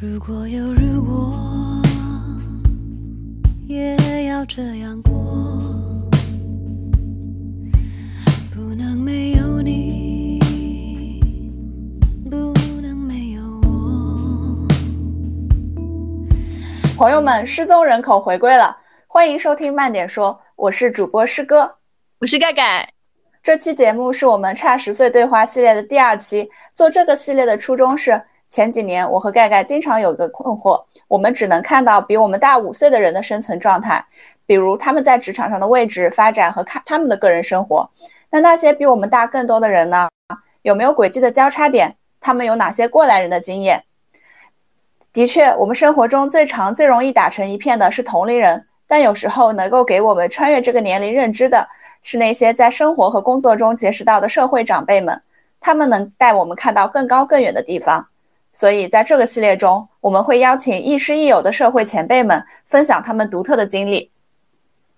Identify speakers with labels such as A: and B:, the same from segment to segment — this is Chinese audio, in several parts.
A: 如果有如果，也要这样过。不能没有你，不能没有我。
B: 朋友们，失踪人口回归了，欢迎收听慢点说，我是主播师哥。
C: 我是盖盖，
B: 这期节目是我们差十岁对话系列的第二期。做这个系列的初衷是，前几年我和盖盖经常有一个困惑，我们只能看到比我们大五岁的人的生存状态，比如他们在职场上的位置发展和看他们的个人生活。那那些比我们大更多的人呢？有没有轨迹的交叉点？他们有哪些过来人的经验？的确，我们生活中最常、最容易打成一片的是同龄人，但有时候能够给我们穿越这个年龄认知的。是那些在生活和工作中结识到的社会长辈们，他们能带我们看到更高更远的地方。所以，在这个系列中，我们会邀请亦师亦友的社会前辈们分享他们独特的经历。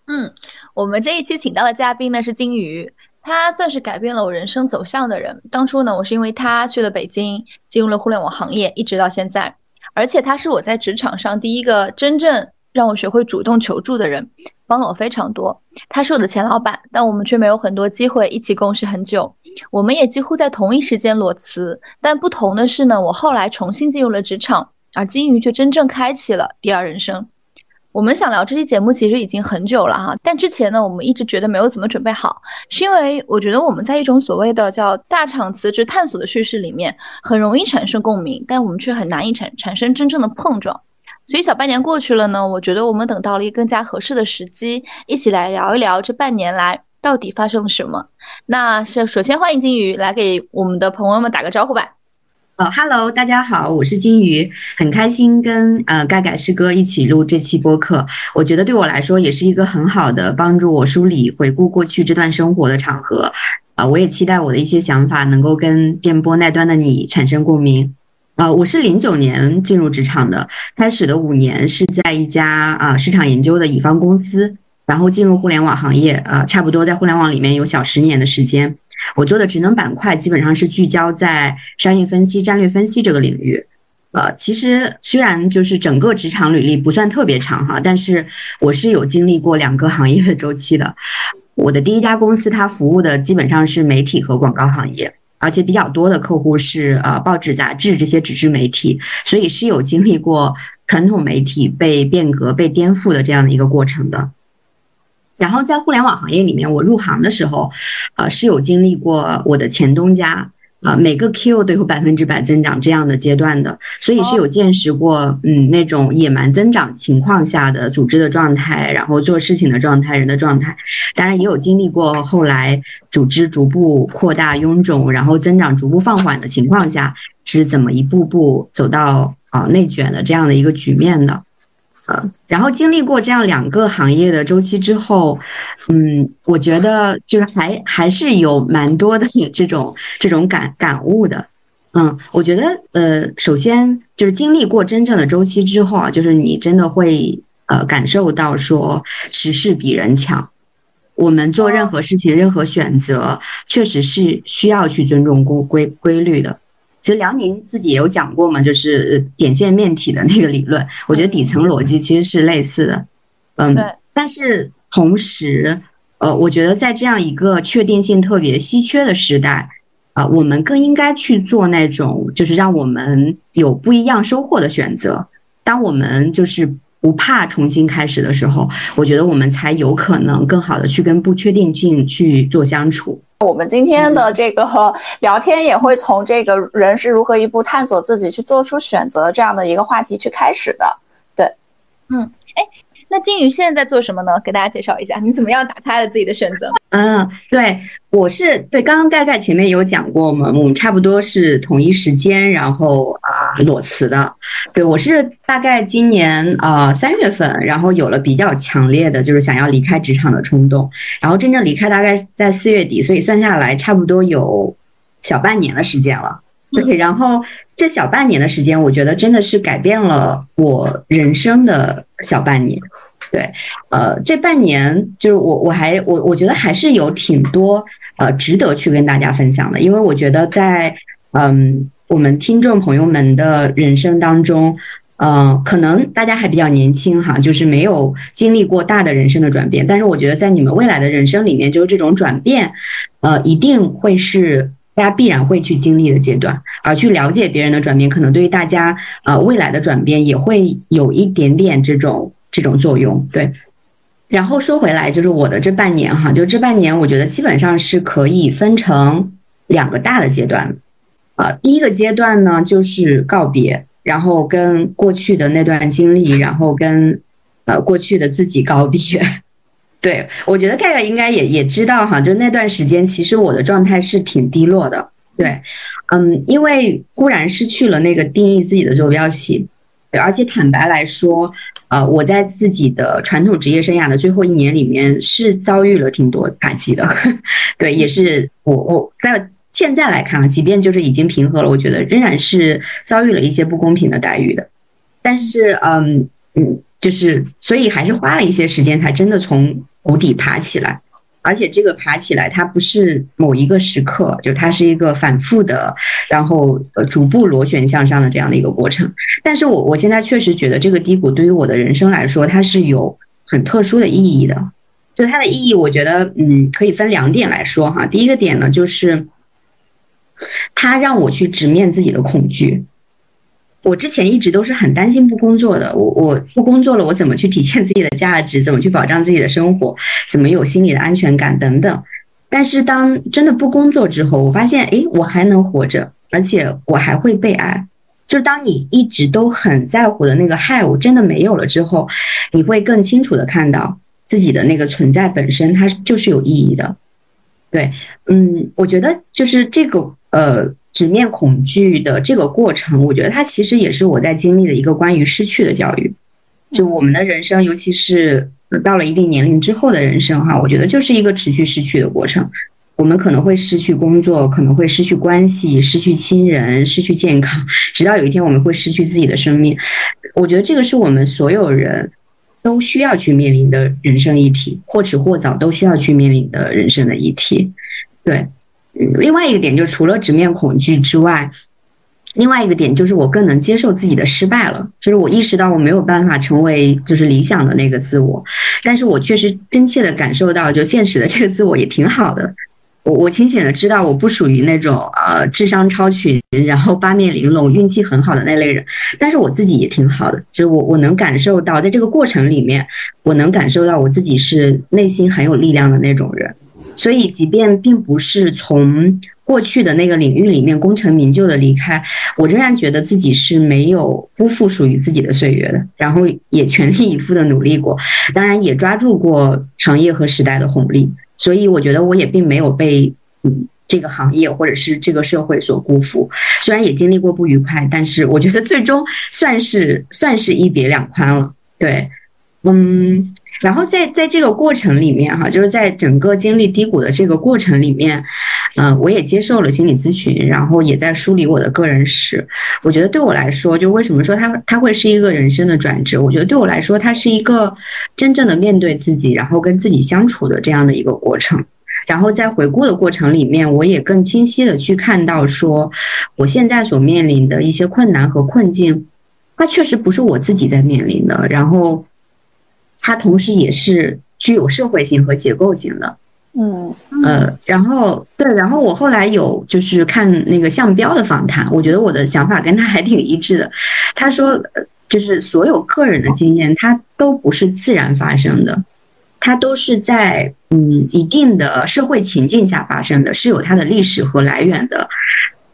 C: 嗯，我们这一期请到的嘉宾呢是金鱼，他算是改变了我人生走向的人。当初呢，我是因为他去了北京，进入了互联网行业，一直到现在。而且他是我在职场上第一个真正让我学会主动求助的人。帮了我非常多，他是我的前老板，但我们却没有很多机会一起共事很久。我们也几乎在同一时间裸辞，但不同的是呢，我后来重新进入了职场，而金鱼却真正开启了第二人生。我们想聊这期节目其实已经很久了哈，但之前呢，我们一直觉得没有怎么准备好，是因为我觉得我们在一种所谓的叫大厂辞职探索的叙事里面，很容易产生共鸣，但我们却很难以产产生真正的碰撞。所以小半年过去了呢，我觉得我们等到了一个更加合适的时机，一起来聊一聊这半年来到底发生了什么。那是首先欢迎金鱼来给我们的朋友们打个招呼吧。
D: 呃哈喽，大家好，我是金鱼，很开心跟呃盖盖师哥一起录这期播客。我觉得对我来说也是一个很好的帮助我梳理、回顾过去这段生活的场合。啊，我也期待我的一些想法能够跟电波那端的你产生共鸣。啊，我是零九年进入职场的，开始的五年是在一家啊市场研究的乙方公司，然后进入互联网行业，啊，差不多在互联网里面有小十年的时间。我做的职能板块基本上是聚焦在商业分析、战略分析这个领域。呃，其实虽然就是整个职场履历不算特别长哈，但是我是有经历过两个行业的周期的。我的第一家公司它服务的基本上是媒体和广告行业。而且比较多的客户是呃报纸、杂志这些纸质媒体，所以是有经历过传统媒体被变革、被颠覆的这样的一个过程的。然后在互联网行业里面，我入行的时候，呃是有经历过我的前东家。啊，每个 Q 都有百分之百增长这样的阶段的，所以是有见识过，嗯，那种野蛮增长情况下的组织的状态，然后做事情的状态，人的状态。当然也有经历过后来组织逐步扩大臃肿，然后增长逐步放缓的情况下，是怎么一步步走到啊内卷的这样的一个局面的。呃，然后经历过这样两个行业的周期之后，嗯，我觉得就是还还是有蛮多的 这种这种感感悟的，嗯，我觉得呃，首先就是经历过真正的周期之后啊，就是你真的会呃感受到说时势比人强，我们做任何事情、任何选择，确实是需要去尊重规规规律的。其实辽宁自己也有讲过嘛，就是点线面体的那个理论，我觉得底层逻辑其实是类似的，嗯，但是同时，呃，我觉得在这样一个确定性特别稀缺的时代，啊，我们更应该去做那种就是让我们有不一样收获的选择。当我们就是不怕重新开始的时候，我觉得我们才有可能更好的去跟不确定性去做相处。
B: 我们今天的这个 聊天也会从这个人是如何一步探索自己去做出选择这样的一个话题去开始的。对，
C: 嗯，哎。那金鱼现在在做什么呢？给大家介绍一下，你怎么样打开了自己的选择？
D: 嗯，对，我是对，刚刚盖盖前面有讲过嘛，我们差不多是同一时间，然后啊裸辞的。对我是大概今年啊三月份，然后有了比较强烈的就是想要离开职场的冲动，然后真正离开大概在四月底，所以算下来差不多有小半年的时间了。对，然后这小半年的时间，我觉得真的是改变了我人生的小半年。对，呃，这半年就是我，我还我我觉得还是有挺多呃值得去跟大家分享的，因为我觉得在嗯我们听众朋友们的人生当中，呃，可能大家还比较年轻哈，就是没有经历过大的人生的转变。但是我觉得在你们未来的人生里面，就是这种转变，呃，一定会是大家必然会去经历的阶段。而去了解别人的转变，可能对于大家呃未来的转变也会有一点点这种这种作用。对。然后说回来，就是我的这半年哈，就这半年，我觉得基本上是可以分成两个大的阶段。啊，第一个阶段呢，就是告别，然后跟过去的那段经历，然后跟呃过去的自己告别。对我觉得盖盖应该也也知道哈，就那段时间，其实我的状态是挺低落的。对，嗯，因为忽然失去了那个定义自己的坐标系，而且坦白来说。呃，我在自己的传统职业生涯的最后一年里面是遭遇了挺多打击的，对，也是我我在现在来看啊，即便就是已经平和了，我觉得仍然是遭遇了一些不公平的待遇的。但是，嗯嗯，就是所以还是花了一些时间才真的从谷底爬起来。而且这个爬起来，它不是某一个时刻，就它是一个反复的，然后呃逐步螺旋向上的这样的一个过程。但是我我现在确实觉得这个低谷对于我的人生来说，它是有很特殊的意义的。就它的意义，我觉得嗯可以分两点来说哈。第一个点呢，就是它让我去直面自己的恐惧。我之前一直都是很担心不工作的，我我不工作了，我怎么去体现自己的价值？怎么去保障自己的生活？怎么有心理的安全感等等？但是当真的不工作之后，我发现，哎，我还能活着，而且我还会被爱。就是当你一直都很在乎的那个害，我真的没有了之后，你会更清楚的看到自己的那个存在本身，它就是有意义的。对，嗯，我觉得就是这个，呃。直面恐惧的这个过程，我觉得它其实也是我在经历的一个关于失去的教育。就我们的人生，尤其是到了一定年龄之后的人生，哈，我觉得就是一个持续失去的过程。我们可能会失去工作，可能会失去关系，失去亲人，失去健康，直到有一天我们会失去自己的生命。我觉得这个是我们所有人都需要去面临的人生议题，或迟或早都需要去面临的人生的议题。对。另外一个点，就除了直面恐惧之外，另外一个点就是我更能接受自己的失败了。就是我意识到我没有办法成为就是理想的那个自我，但是我确实真切的感受到，就现实的这个自我也挺好的。我我清醒的知道我不属于那种呃智商超群，然后八面玲珑、运气很好的那类人，但是我自己也挺好的。就是我我能感受到，在这个过程里面，我能感受到我自己是内心很有力量的那种人。所以，即便并不是从过去的那个领域里面功成名就的离开，我仍然觉得自己是没有辜负属于自己的岁月的，然后也全力以赴的努力过，当然也抓住过行业和时代的红利。所以，我觉得我也并没有被嗯这个行业或者是这个社会所辜负。虽然也经历过不愉快，但是我觉得最终算是算是一别两宽了。对，嗯。然后在在这个过程里面，哈，就是在整个经历低谷的这个过程里面，嗯，我也接受了心理咨询，然后也在梳理我的个人史。我觉得对我来说，就为什么说它它会是一个人生的转折？我觉得对我来说，它是一个真正的面对自己，然后跟自己相处的这样的一个过程。然后在回顾的过程里面，我也更清晰的去看到，说我现在所面临的一些困难和困境，它确实不是我自己在面临的。然后。它同时也是具有社会性和结构性的，
B: 嗯
D: 呃，然后对，然后我后来有就是看那个项标的访谈，我觉得我的想法跟他还挺一致的。他说，就是所有个人的经验，它都不是自然发生的，它都是在嗯一定的社会情境下发生的，是有它的历史和来源的。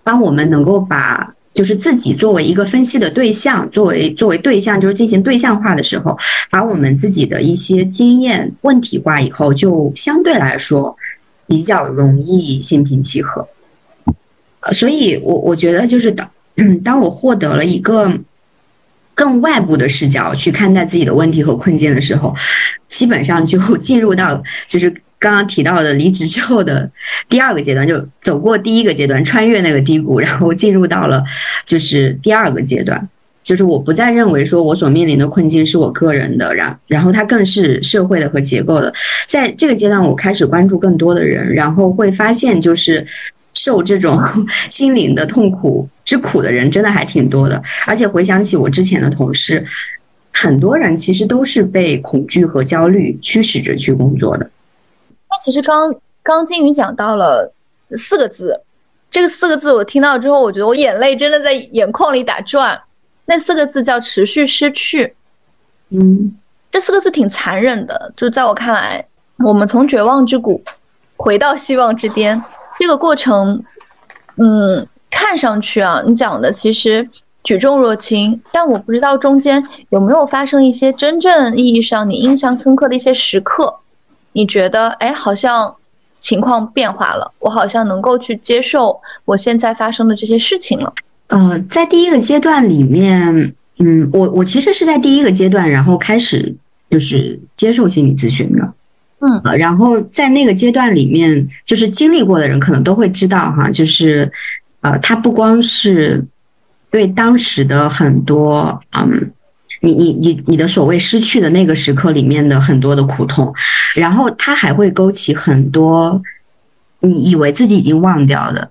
D: 当我们能够把就是自己作为一个分析的对象，作为作为对象，就是进行对象化的时候，把我们自己的一些经验问题化以后，就相对来说比较容易心平气和。所以，我我觉得就是当当我获得了一个更外部的视角去看待自己的问题和困境的时候，基本上就进入到就是。刚刚提到的离职之后的第二个阶段，就走过第一个阶段，穿越那个低谷，然后进入到了就是第二个阶段，就是我不再认为说我所面临的困境是我个人的，然然后它更是社会的和结构的。在这个阶段，我开始关注更多的人，然后会发现就是受这种心灵的痛苦之苦的人，真的还挺多的。而且回想起我之前的同事，很多人其实都是被恐惧和焦虑驱使着去工作的。
C: 那其实刚刚金鱼讲到了四个字，这个四个字我听到之后，我觉得我眼泪真的在眼眶里打转。那四个字叫持续失去。
D: 嗯，
C: 这四个字挺残忍的，就在我看来，我们从绝望之谷回到希望之巅这个过程，嗯，看上去啊，你讲的其实举重若轻，但我不知道中间有没有发生一些真正意义上你印象深刻的一些时刻，你觉得，哎，好像情况变化了，我好像能够去接受我现在发生的这些事情了。
D: 呃，在第一个阶段里面，嗯，我我其实是在第一个阶段，然后开始就是接受心理咨询的，
C: 嗯
D: 呃，然后在那个阶段里面，就是经历过的人可能都会知道哈，就是呃，他不光是对当时的很多嗯。你你你你的所谓失去的那个时刻里面的很多的苦痛，然后它还会勾起很多你以为自己已经忘掉的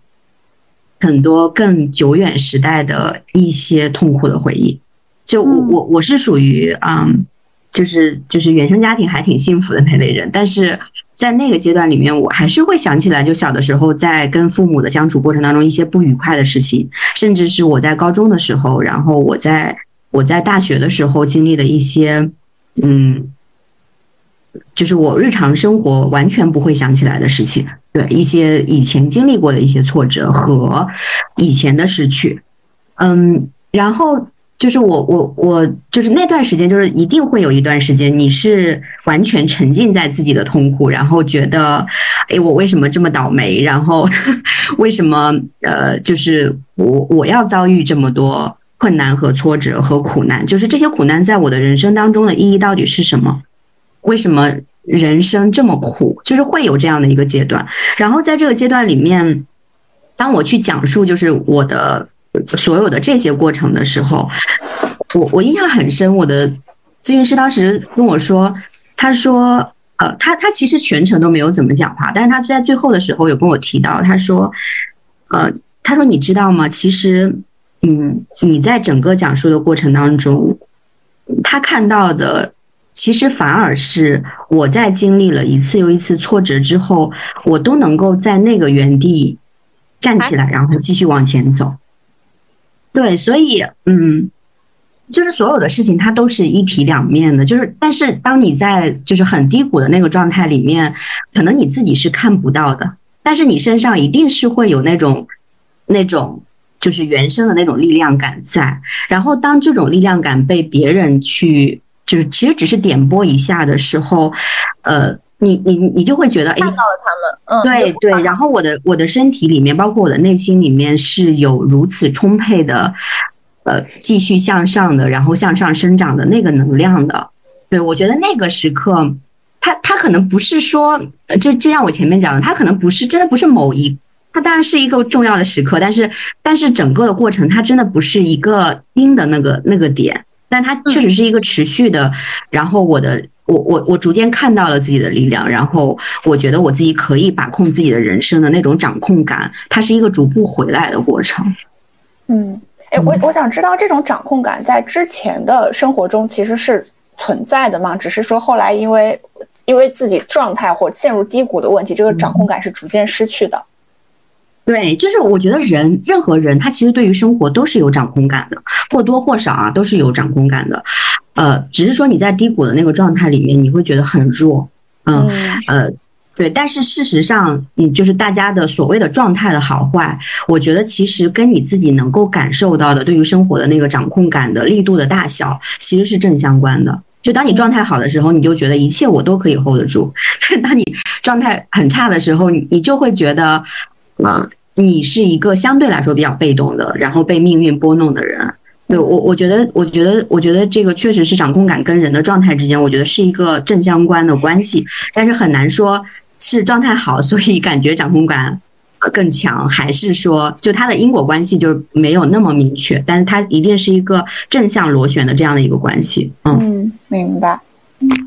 D: 很多更久远时代的一些痛苦的回忆。就我我我是属于嗯，就是就是原生家庭还挺幸福的那类人，但是在那个阶段里面，我还是会想起来，就小的时候在跟父母的相处过程当中一些不愉快的事情，甚至是我在高中的时候，然后我在我在大学的时候经历的一些嗯。就是我日常生活完全不会想起来的事情，对一些以前经历过的一些挫折和以前的失去，嗯，然后就是我我我就是那段时间，就是一定会有一段时间，你是完全沉浸在自己的痛苦，然后觉得，哎，我为什么这么倒霉？然后 为什么呃，就是我我要遭遇这么多困难和挫折和苦难？就是这些苦难在我的人生当中的意义到底是什么？为什么人生这么苦？就是会有这样的一个阶段。然后在这个阶段里面，当我去讲述就是我的所有的这些过程的时候，我我印象很深。我的咨询师当时跟我说，他说，呃，他他其实全程都没有怎么讲话，但是他在最后的时候有跟我提到，他说，呃，他说你知道吗？其实，嗯，你在整个讲述的过程当中，他看到的。其实反而是我在经历了一次又一次挫折之后，我都能够在那个原地站起来，然后继续往前走。对，所以嗯，就是所有的事情它都是一体两面的。就是，但是当你在就是很低谷的那个状态里面，可能你自己是看不到的，但是你身上一定是会有那种那种就是原生的那种力量感在。然后当这种力量感被别人去。就是其实只是点拨一下的时候，呃，你你你就会觉得，哎，
C: 看到了他们，
D: 嗯，对对，然后我的我的身体里面，包括我的内心里面是有如此充沛的，呃，继续向上的，然后向上生长的那个能量的。对我觉得那个时刻，他他可能不是说，就就像我前面讲的，他可能不是真的不是某一，它当然是一个重要的时刻，但是但是整个的过程，它真的不是一个盯的那个那个点。但它确实是一个持续的，然后我的我我我逐渐看到了自己的力量，然后我觉得我自己可以把控自己的人生的那种掌控感，它是一个逐步回来的过程。
B: 嗯，哎，我我想知道这种掌控感在之前的生活中其实是存在的吗？只是说后来因为因为自己状态或陷入低谷的问题，这个掌控感是逐渐失去的。
D: 对，就是我觉得人任何人他其实对于生活都是有掌控感的，或多或少啊都是有掌控感的，呃，只是说你在低谷的那个状态里面，你会觉得很弱，嗯呃，对，但是事实上，嗯，就是大家的所谓的状态的好坏，我觉得其实跟你自己能够感受到的对于生活的那个掌控感的力度的大小，其实是正相关的。就当你状态好的时候，你就觉得一切我都可以 hold 得住；但当你状态很差的时候，你你就会觉得。啊，你是一个相对来说比较被动的，然后被命运拨弄的人。对我，我觉得，我觉得，我觉得这个确实是掌控感跟人的状态之间，我觉得是一个正相关的关系。但是很难说是状态好，所以感觉掌控感更强，还是说就它的因果关系就没有那么明确。但是它一定是一个正向螺旋的这样的一个关系。
B: 嗯，明白。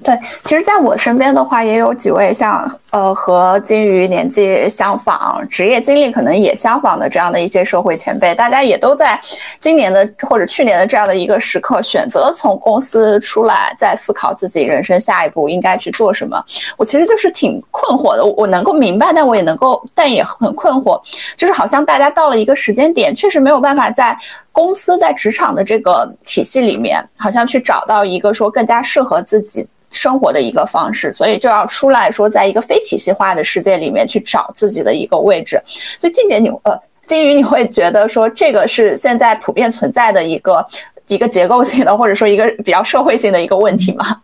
B: 对，其实，在我身边的话，也有几位像呃和金鱼年纪相仿、职业经历可能也相仿的这样的一些社会前辈，大家也都在今年的或者去年的这样的一个时刻，选择从公司出来，在思考自己人生下一步应该去做什么。我其实就是挺困惑的，我能够明白，但我也能够，但也很困惑，就是好像大家到了一个时间点，确实没有办法在公司在职场的这个体系里面，好像去找到一个说更加适合自己。生活的一个方式，所以就要出来说，在一个非体系化的世界里面去找自己的一个位置。所以静姐，你呃，金鱼，你会觉得说这个是现在普遍存在的一个一个结构性的，或者说一个比较社会性的一个问题吗？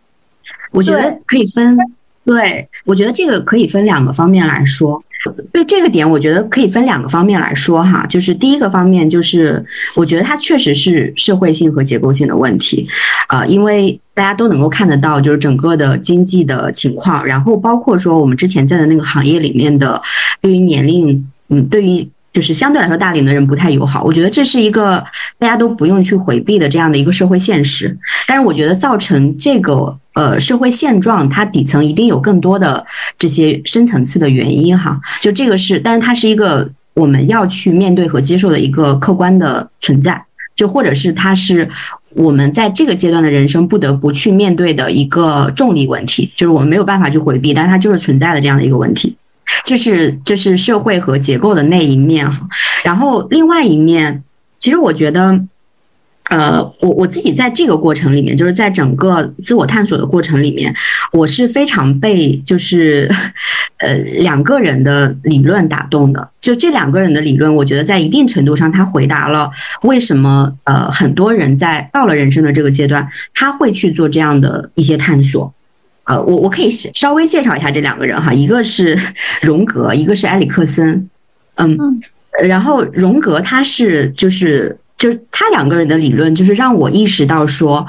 D: 我觉得可以分。对，我觉得这个可以分两个方面来说。对这个点，我觉得可以分两个方面来说哈。就是第一个方面，就是我觉得它确实是社会性和结构性的问题，呃，因为大家都能够看得到，就是整个的经济的情况，然后包括说我们之前在的那个行业里面的，对于年龄，嗯，对于就是相对来说大龄的人不太友好。我觉得这是一个大家都不用去回避的这样的一个社会现实。但是我觉得造成这个。呃，社会现状它底层一定有更多的这些深层次的原因哈，就这个是，但是它是一个我们要去面对和接受的一个客观的存在，就或者是它是我们在这个阶段的人生不得不去面对的一个重力问题，就是我们没有办法去回避，但是它就是存在的这样的一个问题，这是这是社会和结构的那一面哈，然后另外一面，其实我觉得。呃，我我自己在这个过程里面，就是在整个自我探索的过程里面，我是非常被就是呃两个人的理论打动的。就这两个人的理论，我觉得在一定程度上，他回答了为什么呃很多人在到了人生的这个阶段，他会去做这样的一些探索。呃，我我可以稍微介绍一下这两个人哈，一个是 荣格，一个是埃里克森。嗯，然后荣格他是就是。就是他两个人的理论，就是让我意识到说，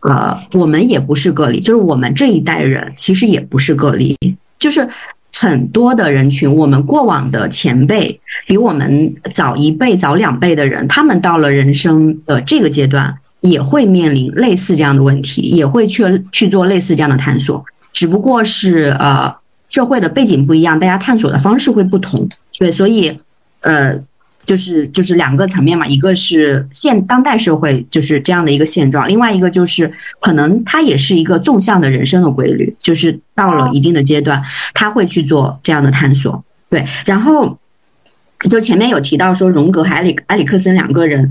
D: 呃，我们也不是个例，就是我们这一代人其实也不是个例，就是很多的人群，我们过往的前辈比我们早一辈、早两辈的人，他们到了人生的这个阶段，也会面临类似这样的问题，也会去去做类似这样的探索，只不过是呃社会的背景不一样，大家探索的方式会不同，对，所以呃。就是就是两个层面嘛，一个是现当代社会就是这样的一个现状，另外一个就是可能它也是一个纵向的人生的规律，就是到了一定的阶段，他会去做这样的探索。对，然后就前面有提到说，荣格和埃里埃里克森两个人，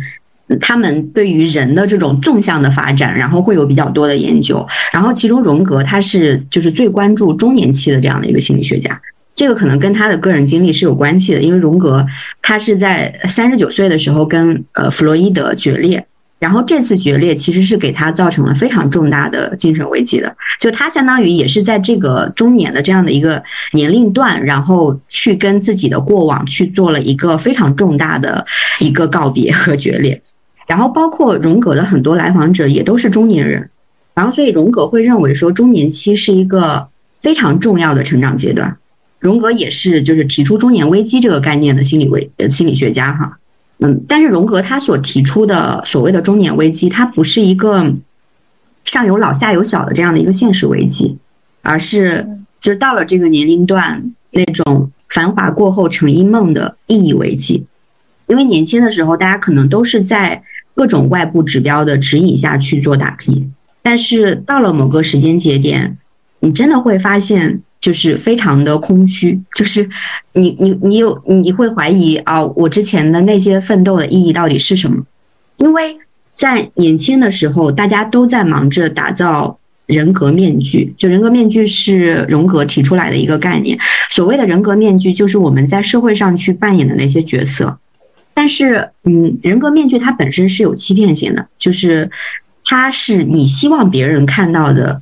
D: 他们对于人的这种纵向的发展，然后会有比较多的研究。然后其中荣格他是就是最关注中年期的这样的一个心理学家。这个可能跟他的个人经历是有关系的，因为荣格他是在三十九岁的时候跟呃弗洛伊德决裂，然后这次决裂其实是给他造成了非常重大的精神危机的，就他相当于也是在这个中年的这样的一个年龄段，然后去跟自己的过往去做了一个非常重大的一个告别和决裂，然后包括荣格的很多来访者也都是中年人，然后所以荣格会认为说中年期是一个非常重要的成长阶段。荣格也是就是提出中年危机这个概念的心理危呃心理学家哈，嗯，但是荣格他所提出的所谓的中年危机，它不是一个上有老下有小的这样的一个现实危机，而是就是到了这个年龄段那种繁华过后成一梦的意义危机，因为年轻的时候大家可能都是在各种外部指标的指引下去做打拼，但是到了某个时间节点，你真的会发现。就是非常的空虚，就是你你你有你会怀疑啊，我之前的那些奋斗的意义到底是什么？因为在年轻的时候，大家都在忙着打造人格面具，就人格面具是荣格提出来的一个概念。所谓的人格面具，就是我们在社会上去扮演的那些角色。但是，嗯，人格面具它本身是有欺骗性的，就是它是你希望别人看到的，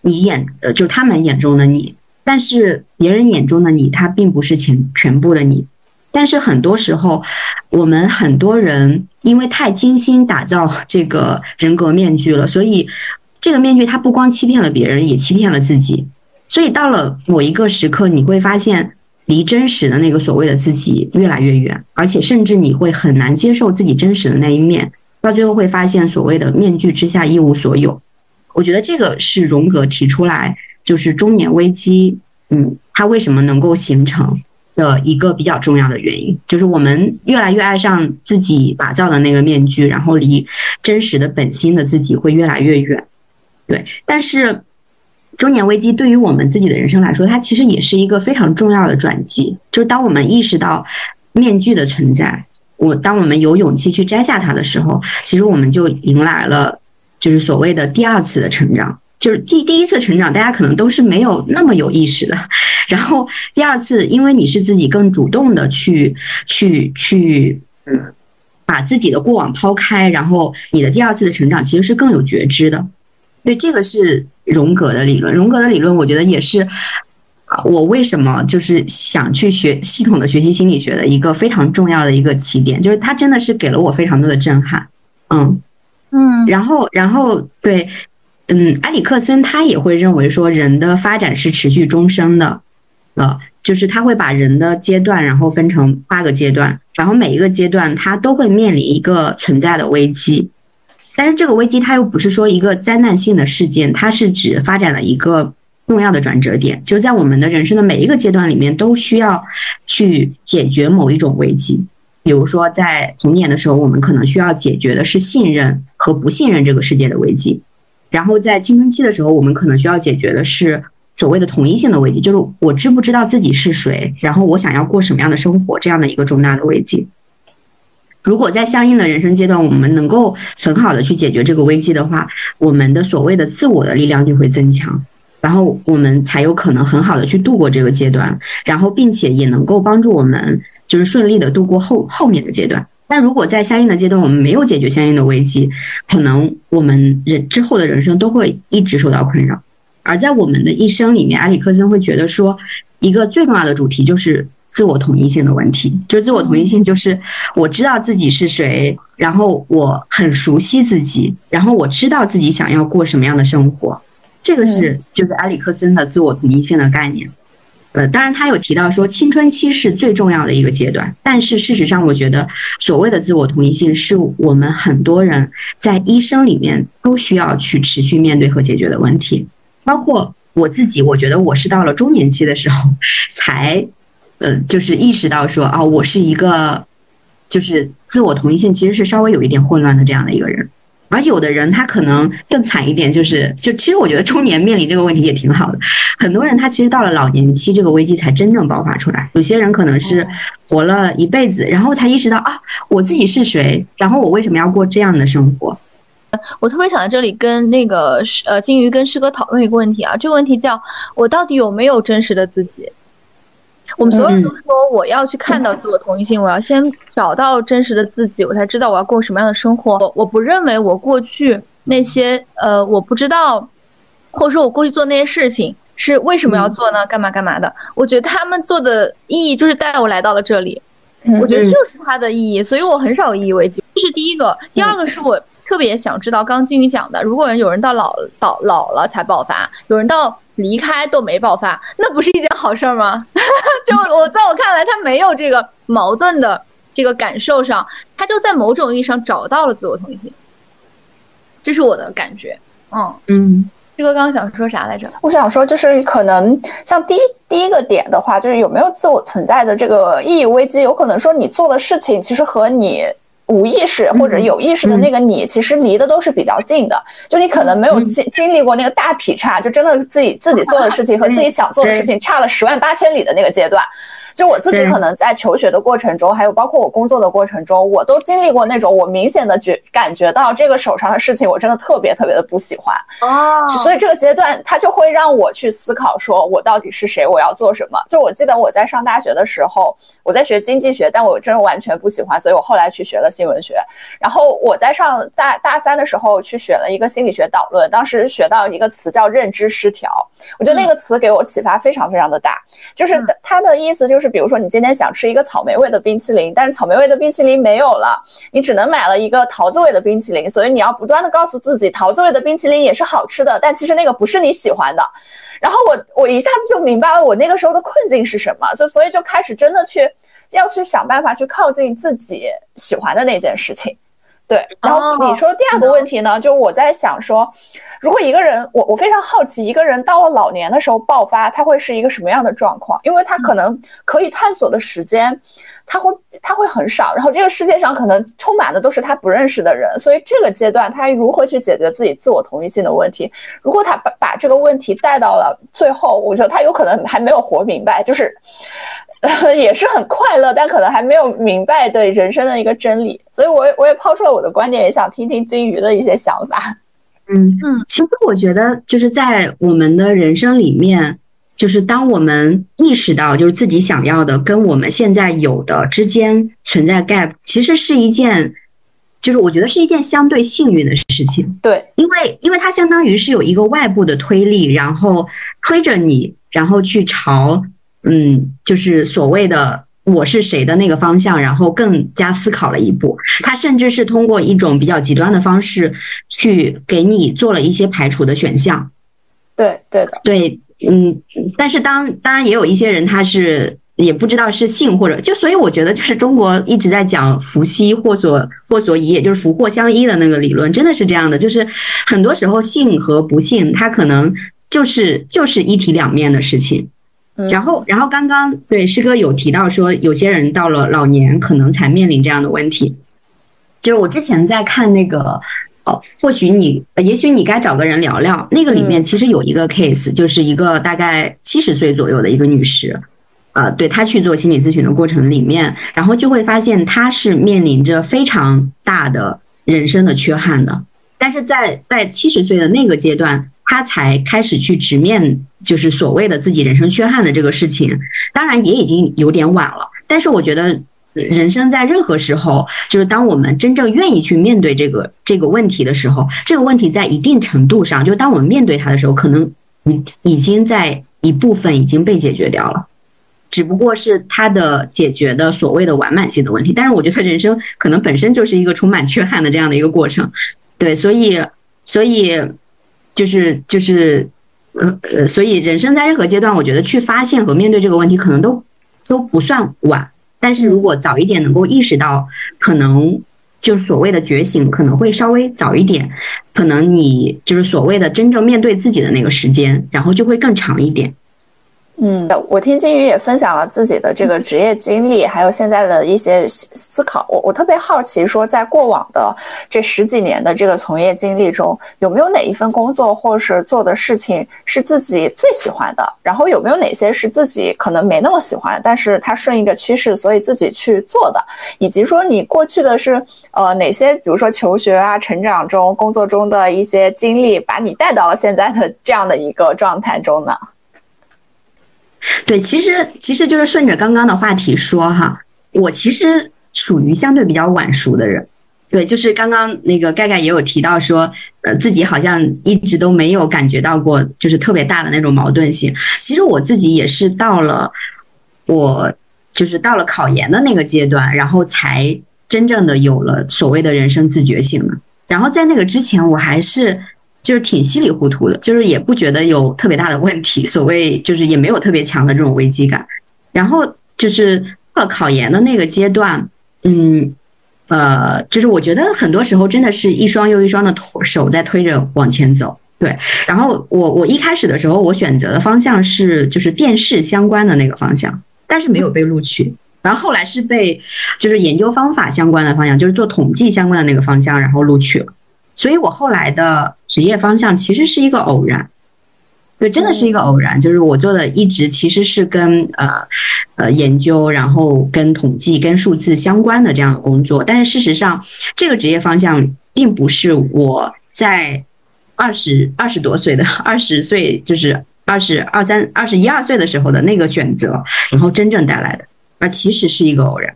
D: 你眼呃，就他们眼中的你。但是别人眼中的你，他并不是全全部的你。但是很多时候，我们很多人因为太精心打造这个人格面具了，所以这个面具它不光欺骗了别人，也欺骗了自己。所以到了某一个时刻，你会发现离真实的那个所谓的自己越来越远，而且甚至你会很难接受自己真实的那一面。到最后会发现，所谓的面具之下一无所有。我觉得这个是荣格提出来，就是中年危机，嗯，它为什么能够形成的一个比较重要的原因，就是我们越来越爱上自己打造的那个面具，然后离真实的本心的自己会越来越远。对，但是中年危机对于我们自己的人生来说，它其实也是一个非常重要的转机，就是当我们意识到面具的存在。我当我们有勇气去摘下它的时候，其实我们就迎来了，就是所谓的第二次的成长。就是第第一次成长，大家可能都是没有那么有意识的。然后第二次，因为你是自己更主动的去去去，嗯，把自己的过往抛开，然后你的第二次的成长其实是更有觉知的。对，这个是荣格的理论。荣格的理论，我觉得也是。我为什么就是想去学系统的学习心理学的一个非常重要的一个起点，就是它真的是给了我非常多的震撼，嗯
C: 嗯，
D: 然后然后对，嗯，埃里克森他也会认为说人的发展是持续终生的，呃，就是他会把人的阶段然后分成八个阶段，然后每一个阶段他都会面临一个存在的危机，但是这个危机它又不是说一个灾难性的事件，它是指发展的一个。重要的转折点，就是在我们的人生的每一个阶段里面，都需要去解决某一种危机。比如说，在童年的时候，我们可能需要解决的是信任和不信任这个世界的危机；然后在青春期的时候，我们可能需要解决的是所谓的统一性的危机，就是我知不知道自己是谁，然后我想要过什么样的生活这样的一个重大的危机。如果在相应的人生阶段，我们能够很好的去解决这个危机的话，我们的所谓的自我的力量就会增强。然后我们才有可能很好的去度过这个阶段，然后并且也能够帮助我们就是顺利的度过后后面的阶段。但如果在相应的阶段我们没有解决相应的危机，可能我们人之后的人生都会一直受到困扰。而在我们的一生里面，埃里克森会觉得说，一个最重要的主题就是自我统一性的问题，就是自我统一性，就是我知道自己是谁，然后我很熟悉自己，然后我知道自己想要过什么样的生活。这个是就是埃里克森的自我统一性的概念，呃，当然他有提到说青春期是最重要的一个阶段，但是事实上，我觉得所谓的自我同一性是我们很多人在一生里面都需要去持续面对和解决的问题，包括我自己，我觉得我是到了中年期的时候才，呃，就是意识到说，啊，我是一个就是自我同一性其实是稍微有一点混乱的这样的一个人。而有的人他可能更惨一点，就是就其实我觉得中年面临这个问题也挺好的。很多人他其实到了老年期，这个危机才真正爆发出来。有些人可能是活了一辈子，然后才意识到啊，我自己是谁，然后我为什么要过这样的生活？
C: 我特别想在这里跟那个呃金鱼跟师哥讨论一个问题啊，这个问题叫我到底有没有真实的自己？我们所有人都说我要去看到自我同一性，我要先找到真实的自己，我才知道我要过什么样的生活。我我不认为我过去那些呃我不知道，或者说我过去做那些事情是为什么要做呢？干嘛干嘛的？我觉得他们做的意义就是带我来到了这里，我觉得这就是它的意义，所以我很少意义为己。这是第一个，第二个是我特别想知道，刚金鱼讲的，如果有人到老到老了才爆发，有人到。离开都没爆发，那不是一件好事吗？就我在我看来，他没有这个矛盾的这个感受上，他就在某种意义上找到了自我同一性，这是我的感觉。嗯
D: 嗯，
C: 志哥刚刚想说啥来着？
B: 我想说，就是可能像第一第一个点的话，就是有没有自我存在的这个意义危机，有可能说你做的事情其实和你。无意识或者有意识的那个你，其实离的都是比较近的。就你可能没有经经历过那个大劈叉，就真的自己自己做的事情和自己想做的事情差了十万八千里的那个阶段。就我自己可能在求学的过程中，还有包括我工作的过程中，我都经历过那种我明显的觉感觉到这个手上的事情，我真的特别特别的不喜欢
C: 哦。
B: 所以这个阶段，它就会让我去思考，说我到底是谁，我要做什么。就我记得我在上大学的时候，我在学经济学，但我真的完全不喜欢，所以我后来去学了新闻学。然后我在上大大三的时候去选了一个心理学导论，当时学到一个词叫认知失调，我觉得那个词给我启发非常非常的大，就是它的意思就是。是，比如说你今天想吃一个草莓味的冰淇淋，但是草莓味的冰淇淋没有了，你只能买了一个桃子味的冰淇淋，所以你要不断的告诉自己，桃子味的冰淇淋也是好吃的，但其实那个不是你喜欢的。然后我我一下子就明白了我那个时候的困境是什么，就所以就开始真的去要去想办法去靠近自己喜欢的那件事情。对，然后你说第二个问题呢，就我在想说，如果一个人，我我非常好奇，一个人到了老年的时候爆发，他会是一个什么样的状况？因为他可能可以探索的时间，他会他会很少，然后这个世界上可能充满的都是他不认识的人，所以这个阶段他如何去解决自己自我同一性的问题？如果他把把这个问题带到了最后，我觉得他有可能还没有活明白，就是。也是很快乐，但可能还没有明白对人生的一个真理，所以我也我也抛出了我的观点，也想听听金鱼的一些想法。
D: 嗯嗯，其实我觉得就是在我们的人生里面，就是当我们意识到就是自己想要的跟我们现在有的之间存在 gap，其实是一件，就是我觉得是一件相对幸运的事情。
B: 对，
D: 因为因为它相当于是有一个外部的推力，然后推着你，然后去朝。嗯，就是所谓的我是谁的那个方向，然后更加思考了一步。他甚至是通过一种比较极端的方式，去给你做了一些排除的选项。
B: 对，对的，
D: 对，嗯。但是当当然也有一些人，他是也不知道是幸或者就，所以我觉得就是中国一直在讲福兮祸所祸所倚，也就是福祸相依的那个理论，真的是这样的。就是很多时候幸和不幸，它可能就是就是一体两面的事情。然后，然后刚刚对师哥有提到说，有些人到了老年可能才面临这样的问题。就是我之前在看那个，哦，或许你，也许你该找个人聊聊。那个里面其实有一个 case，就是一个大概七十岁左右的一个女士，呃，对她去做心理咨询的过程里面，然后就会发现她是面临着非常大的人生的缺憾的。但是在在七十岁的那个阶段。她才开始去直面，就是所谓的自己人生缺憾的这个事情，当然也已经有点晚了。但是我觉得，人生在任何时候，就是当我们真正愿意去面对这个这个问题的时候，这个问题在一定程度上，就当我们面对它的时候，可能已已经在一部分已经被解决掉了，只不过是它的解决的所谓的完满性的问题。但是我觉得人生可能本身就是一个充满缺憾的这样的一个过程，对，所以所以。就是就是，呃呃，所以人生在任何阶段，我觉得去发现和面对这个问题，可能都都不算晚。但是如果早一点能够意识到，可能就所谓的觉醒可能会稍微早一点，可能你就是所谓的真正面对自己的那个时间，然后就会更长一点。
B: 嗯，我听金鱼也分享了自己的这个职业经历，还有现在的一些思考。我我特别好奇，说在过往的这十几年的这个从业经历中，有没有哪一份工作或是做的事情是自己最喜欢的？然后有没有哪些是自己可能没那么喜欢，但是它顺应着趋势，所以自己去做的？以及说你过去的是呃哪些，比如说求学啊、成长中、工作中的一些经历，把你带到了现在的这样的一个状态中呢？
D: 对，其实其实就是顺着刚刚的话题说哈，我其实属于相对比较晚熟的人。对，就是刚刚那个盖盖也有提到说，呃，自己好像一直都没有感觉到过就是特别大的那种矛盾性。其实我自己也是到了我就是到了考研的那个阶段，然后才真正的有了所谓的人生自觉性的。然后在那个之前，我还是。就是挺稀里糊涂的，就是也不觉得有特别大的问题，所谓就是也没有特别强的这种危机感。然后就是到考研的那个阶段，嗯，呃，就是我觉得很多时候真的是一双又一双的手在推着往前走。对，然后我我一开始的时候，我选择的方向是就是电视相关的那个方向，但是没有被录取。然后后来是被就是研究方法相关的方向，就是做统计相关的那个方向，然后录取了。所以我后来的职业方向其实是一个偶然，对，真的是一个偶然。就是我做的一直其实是跟呃呃研究，然后跟统计、跟数字相关的这样的工作。但是事实上，这个职业方向并不是我在二十二十多岁的 二十岁，就是二十二三、二十一二岁的时候的那个选择，然后真正带来的，而其实是一个偶然。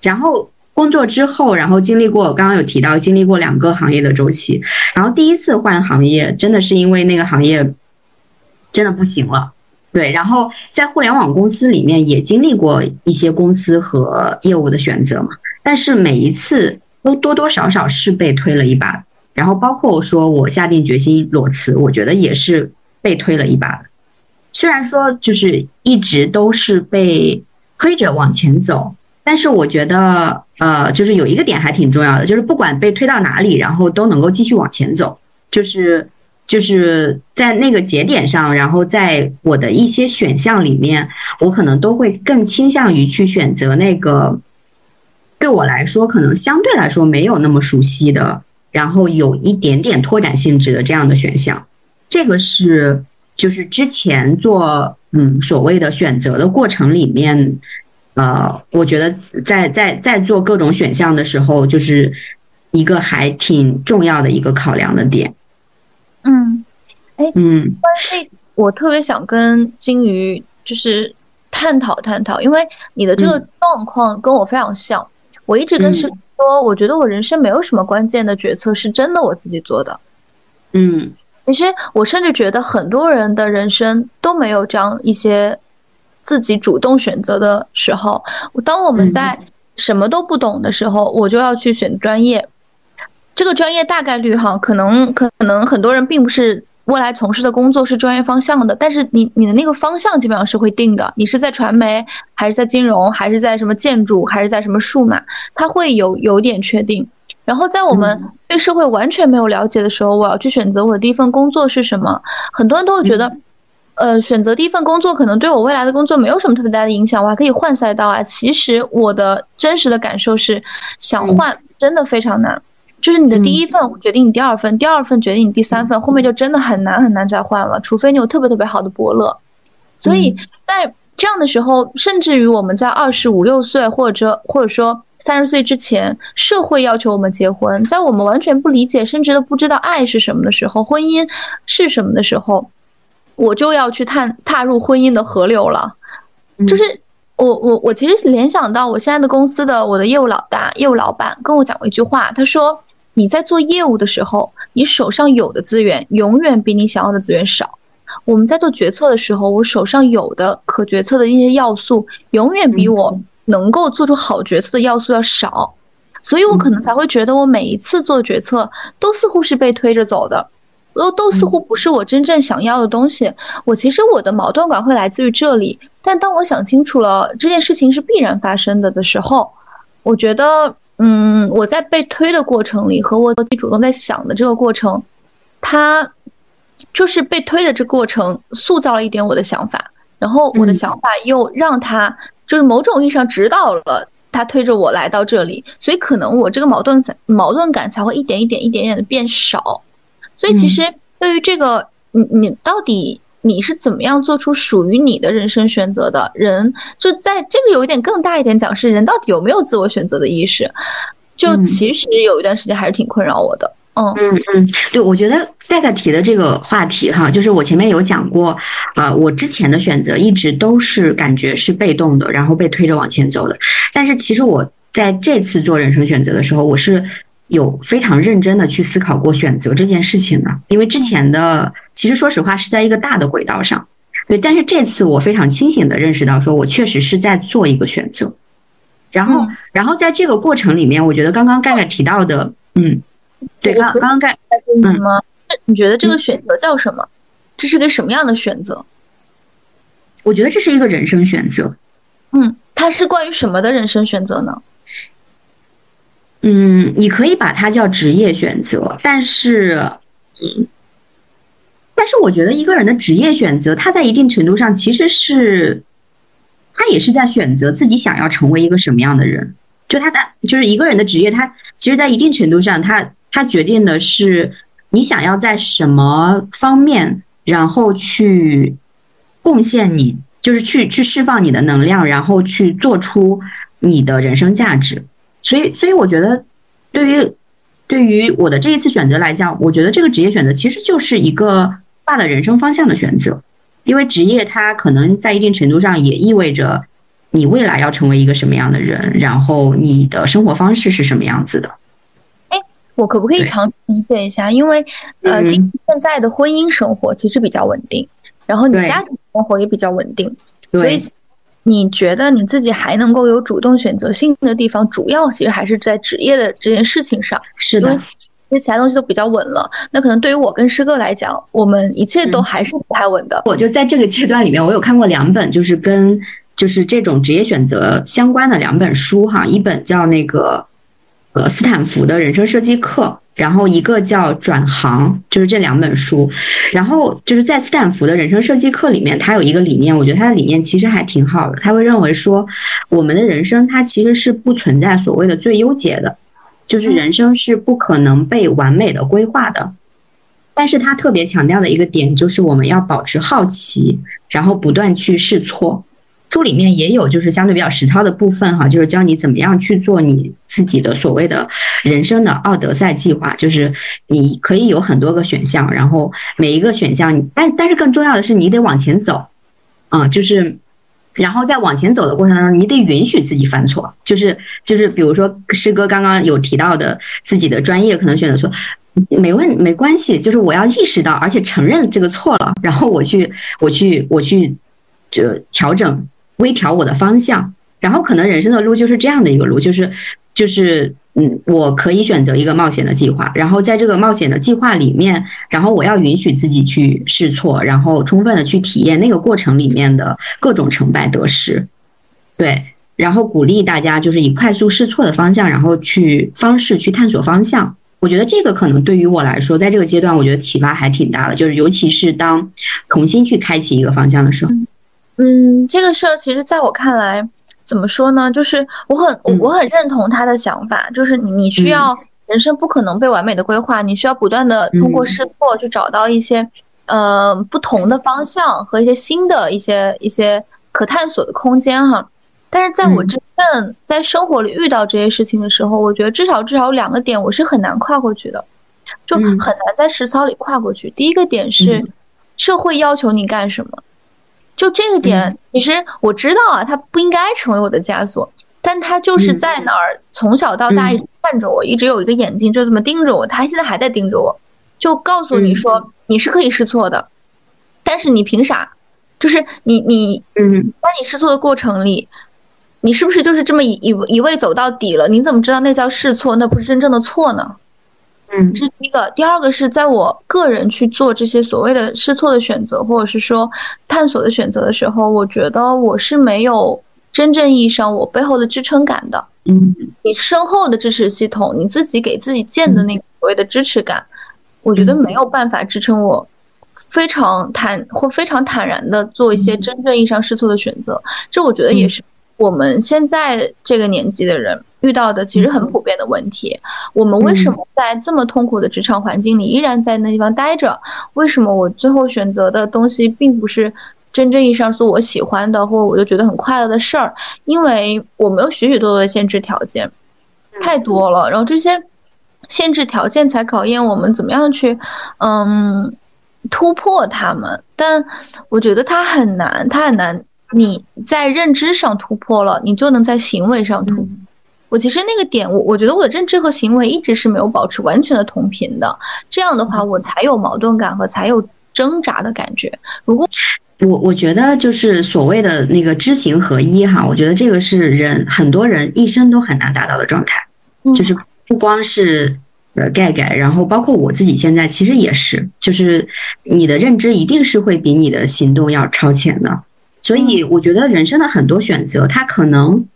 D: 然后。工作之后，然后经历过我刚刚有提到经历过两个行业的周期，然后第一次换行业真的是因为那个行业真的不行了，对。然后在互联网公司里面也经历过一些公司和业务的选择嘛，但是每一次都多多少少是被推了一把，然后包括我说我下定决心裸辞，我觉得也是被推了一把。虽然说就是一直都是被推着往前走。但是我觉得，呃，就是有一个点还挺重要的，就是不管被推到哪里，然后都能够继续往前走，就是就是在那个节点上，然后在我的一些选项里面，我可能都会更倾向于去选择那个对我来说可能相对来说没有那么熟悉的，然后有一点点拓展性质的这样的选项。这个是就是之前做嗯所谓的选择的过程里面，呃，我觉得在在在做各种选项的时候，就是一个还挺重要的一个考量的点。
C: 嗯，哎，
D: 嗯
C: 关于这，我特别想跟金鱼就是探讨探讨，因为你的这个状况跟我非常像。我一直跟
D: 嗯
C: 师傅说，我觉得我人生没有什么关键的决策是真的我自己做的。
D: 嗯
C: 其实我甚至觉得很多人的人生都没有这样一些自己主动选择的时候。当我们在什么都不懂的时候，我就要去选专业。这个专业大概率哈，可能可能很多人并不是未来从事的工作是专业方向的，但是你你的那个方向基本上是会定的。你是在传媒，还是在金融，还是在什么建筑，还是在什么数码，它会有有点确定。然后在我们对社会完全没有了解的时候，我要去选择我的第一份工作是什么。很多人都会觉得，呃，选择第一份工作可能对我未来的工作没有什么特别大的影响，我还可以换赛道啊。其实我的真实的感受是，想换真的非常难。就是你的第一份决定你第二份，第二份决定你第三份，后面就真的很难很难再换了，除非你有特别特别好的伯乐。所以在这样的时候，甚至于我们在二十五六岁或者或者说三十岁之前，社会要求我们结婚，在我们完全不理解甚至都不知道爱是什么的时候，婚姻是什么的时候，我就要去探踏入婚姻的河流了。就是我我我其实联想到我现在的公司的我的业务老大业务老板跟我讲过一句话，他说你在做业务的时候，你手上有的资源永远比你想要的资源少。我们在做决策的时候，我手上有的可决策的一些要素，永远比我能够做出好决策的要素要少，所以我可能才会觉得我每一次做决策都似乎是被推着走的，都都似乎不是我真正想要的东西。我其实我的矛盾感会来自于这里，但当我想清楚了这件事情是必然发生的的时候，我觉得，嗯，我在被推的过程里和我自己主动在想的这个过程，它就是被推的这过程塑造了一点我的想法，然后我的想法又让他就是某种意义上指导了他推着我来到这里，所以可能我这个矛盾感矛盾感才会一点一点一点点的变少。所以其实对于这个，你你到底你是怎么样做出属于你的人生选择的人？就在这个有一点更大一点讲，是人到底有没有自我选择的意识？就
D: 嗯
C: 其实有一段时间还是挺困扰我的。嗯
D: 嗯嗯，对，我觉得盖盖提的这个话题哈，就是我前面有讲过，呃，我之前的选择一直都是感觉是被动的，然后被推着往前走的。但是其实我在这次做人生选择的时候，我是有非常认真的去思考过选择这件事情的，因为之前的其实说实话是在一个大的轨道上，对，但是这次我非常清醒的认识到，说我确实是在做一个选择。然后，
C: 嗯
D: 然后在这个过程里面，我觉得刚刚盖盖提到的，嗯，对，刚刚刚盖。
C: 再问你吗？你觉得这个选择叫什么？这是个什么样的选择？
D: 我觉得这是一个人生选择。
C: 嗯，它是关于什么的人生选择呢？
D: 嗯，你可以把它叫职业选择，但是，嗯，但是我觉得一个人的职业选择，他在一定程度上其实是，他也是在选择自己想要成为一个什么样的人。就他的就是一个人的职业，他其实，在一定程度上，他他决定的是你想要在什么方面，然后去贡献你，就是去去释放你的能量，然后去做出你的人生价值。所以，所以我觉得，对于对于我的这一次选择来讲，我觉得这个职业选择其实就是一个大的人生方向的选择，因为职业它可能在一定程度上也意味着你未来要成为一个什么样的人，然后你的生活方式是什么样子的。
C: 我可不可以
D: 对
C: 长期理解一下？因为呃，
D: 嗯
C: 今现在的婚姻生活其实比较稳定，然后你家庭生活也比较稳定，所
D: 对
C: 以你觉得你自己还能够有主动选择性的地方，主要其实还是在职业的这件事情上。
D: 是的
C: 因为其他东西都比较稳了。那可能对于我跟师哥来讲，我们一切都
D: 嗯
C: 还是不太稳的。
D: 我就在这个阶段里面，我有看过两本，就是跟就是这种职业选择相关的两本书哈，一本叫那个呃斯坦福的人生设计课，然后一个叫转行，就是这两本书。然后就是在斯坦福的人生设计课里面，他有一个理念，我觉得他的理念其实还挺好的。他会认为说，我们的人生它其实是不存在所谓的最优解的，就是人生是不可能被完美的规划的。但是他特别强调的一个点就是我们要保持好奇，然后不断去试错。书里面也有就是相对比较实操的部分哈，就是教你怎么样去做你自己的所谓的人生的奥德赛计划，就是你可以有很多个选项，然后每一个选项，但但是更重要的是你得往前走，啊，就是然后在往前走的过程当中，你得允许自己犯错，就是就是比如说师哥刚刚有提到的自己的专业可能选择错。没问没关系，就是我要意识到，而且承认这个错了，然后我去我去我去就调整。微调我的方向，然后可能人生的路就是这样的一个路，就是就是嗯，我可以选择一个冒险的计划，然后在这个冒险的计划里面，然后我要允许自己去试错，然后充分的去体验那个过程里面的各种成败得失，对，然后鼓励大家就是以快速试错的方向，然后去方式去探索方向。我觉得这个可能对于我来说，在这个阶段，我觉得启发还挺大的，就是尤其是当重新去开启一个方向的时候。
C: 这个事儿其实在我看来，怎么说呢？就是我很我我很认同他的想法，就是你你需要人生不可能被完美的规划，你需要不断的通过试错去找到一些呃不同的方向和一些新的一些一些可探索的空间哈。但是在我真正在生活里遇到这些事情的时候，我觉得至少至少有两个点我是很难跨过去的，就很难在实操里跨过去。第一个点是社会要求你干什么。就这个点，其实我知道啊，他不应该成为我的枷锁，但他就是在那儿，从小到大一直看着我，一直有一个眼睛就这么盯着我，他现在还在盯着我，就告诉你说你是可以试错的，但是你凭啥？就是你你嗯，在你试错的过程里，你是不是就是这么一一一味走到底了？你怎么知道那叫试错，那不是真正的错呢？
D: 嗯，
C: 这是第一个。第二个是在我个人去做这些所谓的试错的选择，或者是说探索的选择的时候，我觉得我是没有真正意义上我背后的支撑感的。
D: 嗯，
C: 你身后的支持系统，你自己给自己建的那个所谓的支持感，我觉得没有办法支撑我非常坦或非常坦然的做一些真正意义上试错的选择。这我觉得也是我们现在这个年纪的人。遇到的其实很普遍的问题，我们为什么在这么痛苦的职场环境里依然在那地方待着？为什么我最后选择的东西并不是真正意义上说我喜欢的，或我就觉得很快乐的事儿？因为我们有许许多多的限制条件，太多了。然后这些限制条件才考验我们怎么样去，嗯，突破他们。但我觉得它很难，它很难。你在认知上突破了，你就能在行为上突破。我其实那个点，我我觉得我的认知和行为一直是没有保持完全的同频的，这样的话我才有矛盾感和才有挣扎的感觉。如果
D: 我我觉得就是所谓的那个知行合一哈，我觉得这个是人很多人一生都很难达到的状态，就是不光是呃盖盖，然后包括我自己现在其实也是，就是你的认知一定是会比你的行动要超前的，所以我觉得人生的很多选择，它可能。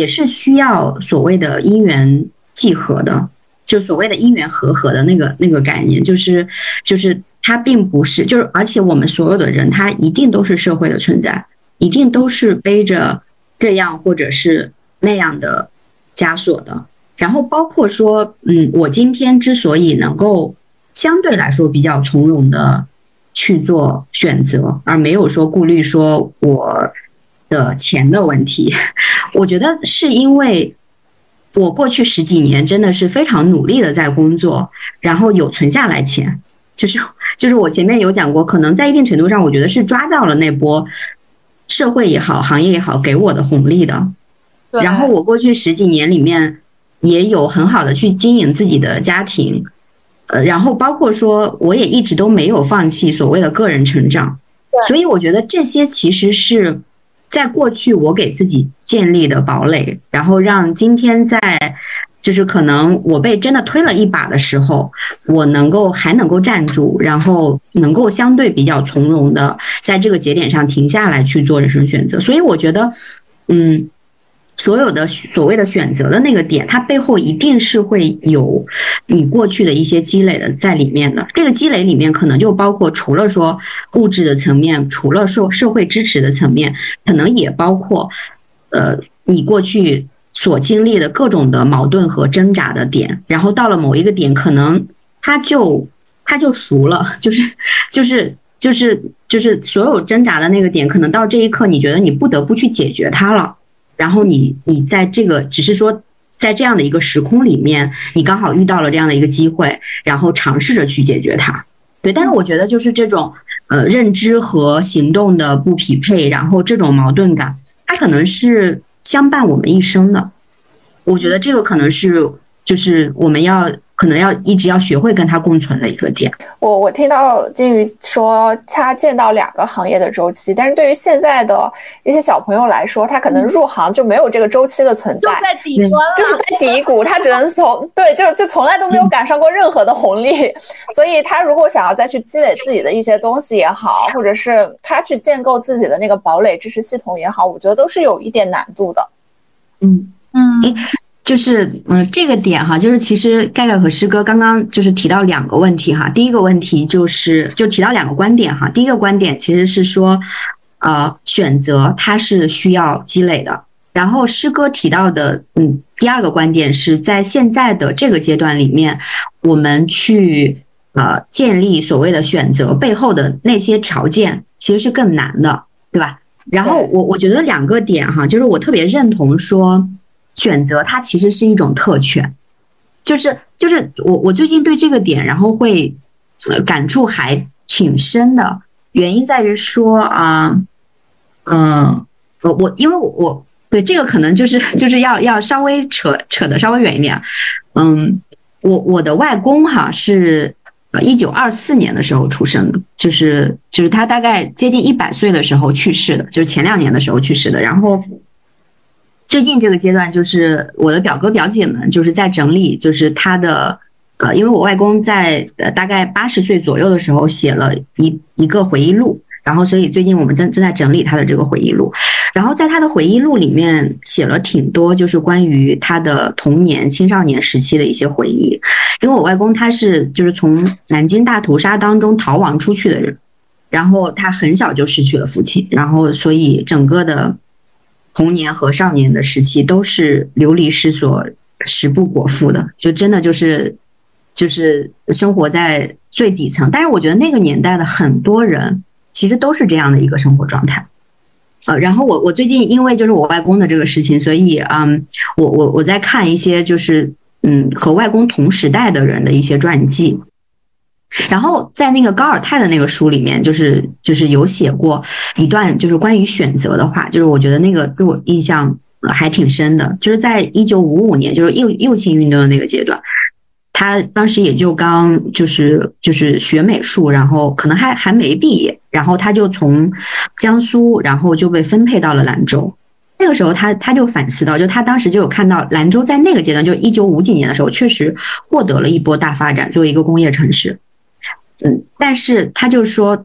D: 也是需要所谓的因缘际合的，就所谓的因缘和合的那个那个概念，就是就是它并不是，就是而且我们所有的人，他一定都是社会的存在，一定都是背着这样或者是那样的枷锁的。然后包括说，嗯，我今天之所以能够相对来说比较从容的去做选择，而没有说顾虑说我。的钱的问题，我觉得是因为我过去十几年真的是非常努力的在工作，然后有存下来钱，就是就是我前面有讲过，可能在一定程度上，我觉得是抓到了那波社会也好，行业也好给我的红利的。然后我过去十几年里面也有很好的去经营自己的家庭，呃，然后包括说我也一直都没有放弃所谓的个人成长，所以我觉得这些其实是。在过去，我给自己建立的堡垒，然后让今天在就是可能我被真的推了一把的时候，我能够还能够站住，然后能够相对比较从容的在这个节点上停下来去做人生选择。所以我觉得，嗯，所有的所谓的选择的那个点，它背后一定是会有你过去的一些积累的在里面的。这个积累里面可能就包括除了说物质的层面，除了说社会支持的层面，可能也包括，呃，你过去。所经历的各种的矛盾和挣扎的点，然后到了某一个点，可能他就他就熟了，就是就是就是就是所有挣扎的那个点，可能到这一刻，你觉得你不得不去解决它了。然后你你在这个只是说在这样的一个时空里面，你刚好遇到了这样的一个机会，然后尝试着去解决它。对，但是我觉得就是这种呃认知和行动的不匹配，然后这种矛盾感，它可能是。相伴我们一生的，我觉得这个可能是就是我们要可能要一直要学会跟它共存的一个点。
B: 我我听到金鱼说他见到两个行业的周期，但是对于现在的一些小朋友来说，他可能入行就没有这个周期的存在，
C: 在底端
B: 就是在低谷，他只能从对，就就从来都没有赶上过任何的红利，所以他如果想要再去积累自己的一些东西也好，或者是他去建构自己的那个堡垒支持系统也好，我觉得都是有一点难度的。
D: 嗯嗯。就是嗯，这个点哈，就是其实盖盖和师哥刚刚就是提到两个问题哈。第一个问题就是就提到两个观点哈。第一个观点其实是说，呃，选择它是需要积累的。然后师哥提到的嗯，第二个观点是在现在的这个阶段里面，我们去呃建立所谓的选择背后的那些条件，其实是更难的，对吧？然后我我觉得两个点哈，就是我特别认同说。选择它其实是一种特权，就是就是我我最近对这个点，然后会感触还挺深的。原因在于说啊，嗯，我我因为我我对这个可能就是 就是要要稍微扯扯的稍微远一点。嗯，我我的外公哈是呃一九二四年的时候出生的，就是就是他大概接近一百岁的时候去世的，就是前两年的时候去世的，然后。最近这个阶段，就是我的表哥表姐们就是在整理，就是他的，呃，因为我外公在呃大概八十岁左右的时候写了一一个回忆录，然后所以最近我们正正在整理他的这个回忆录，然后在他的回忆录里面写了挺多，就是关于他的童年、青少年时期的一些回忆，因为我外公他是就是从南京大屠杀当中逃亡出去的人，然后他很小就失去了父亲，然后所以整个的。童年和少年的时期都是流离失所、食不果腹的，就真的就是，就是生活在最底层。但是我觉得那个年代的很多人其实都是这样的一个生活状态。呃，然后我我最近因为就是我外公的这个事情，所以嗯，我我我在看一些就是嗯和外公同时代的人的一些传记。然后在那个高尔泰的那个书里面，就是就是有写过一段就是关于选择的话，就是我觉得那个对我印象还挺深的。就是在一九五五年，就是右右倾运动的那个阶段，他当时也就刚就是就是学美术，然后可能还还没毕业，然后他就从江苏，然后就被分配到了兰州。那个时候他他就反思到，就他当时就有看到兰州在那个阶段，就一九五几年的时候，确实获得了一波大发展，作为一个工业城市。嗯，但是他就说，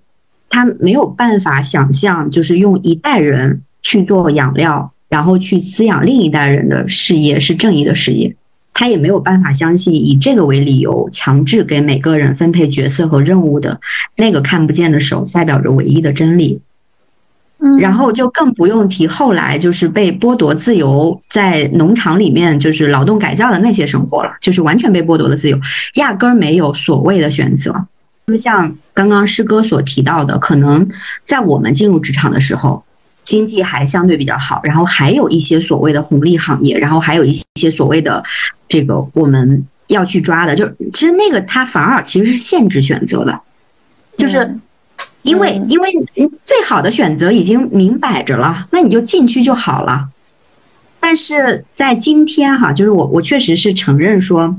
D: 他没有办法想象，就是用一代人去做养料，然后去滋养另一代人的事业是正义的事业。他也没有办法相信，以这个为理由强制给每个人分配角色和任务的那个看不见的手，代表着唯一的真理。
C: 嗯，
D: 然后就更不用提后来就是被剥夺自由，在农场里面就是劳动改造的那些生活了，就是完全被剥夺了自由，压根儿没有所谓的选择。就像刚刚师哥所提到的，可能在我们进入职场的时候，经济还相对比较好，然后还有一些所谓的红利行业，然后还有一些所谓的这个我们要去抓的，就其实那个它反而其实是限制选择的，就是因为因为最好的选择已经明摆着了，那你就进去就好了。但是在今天哈，就是我我确实是承认说。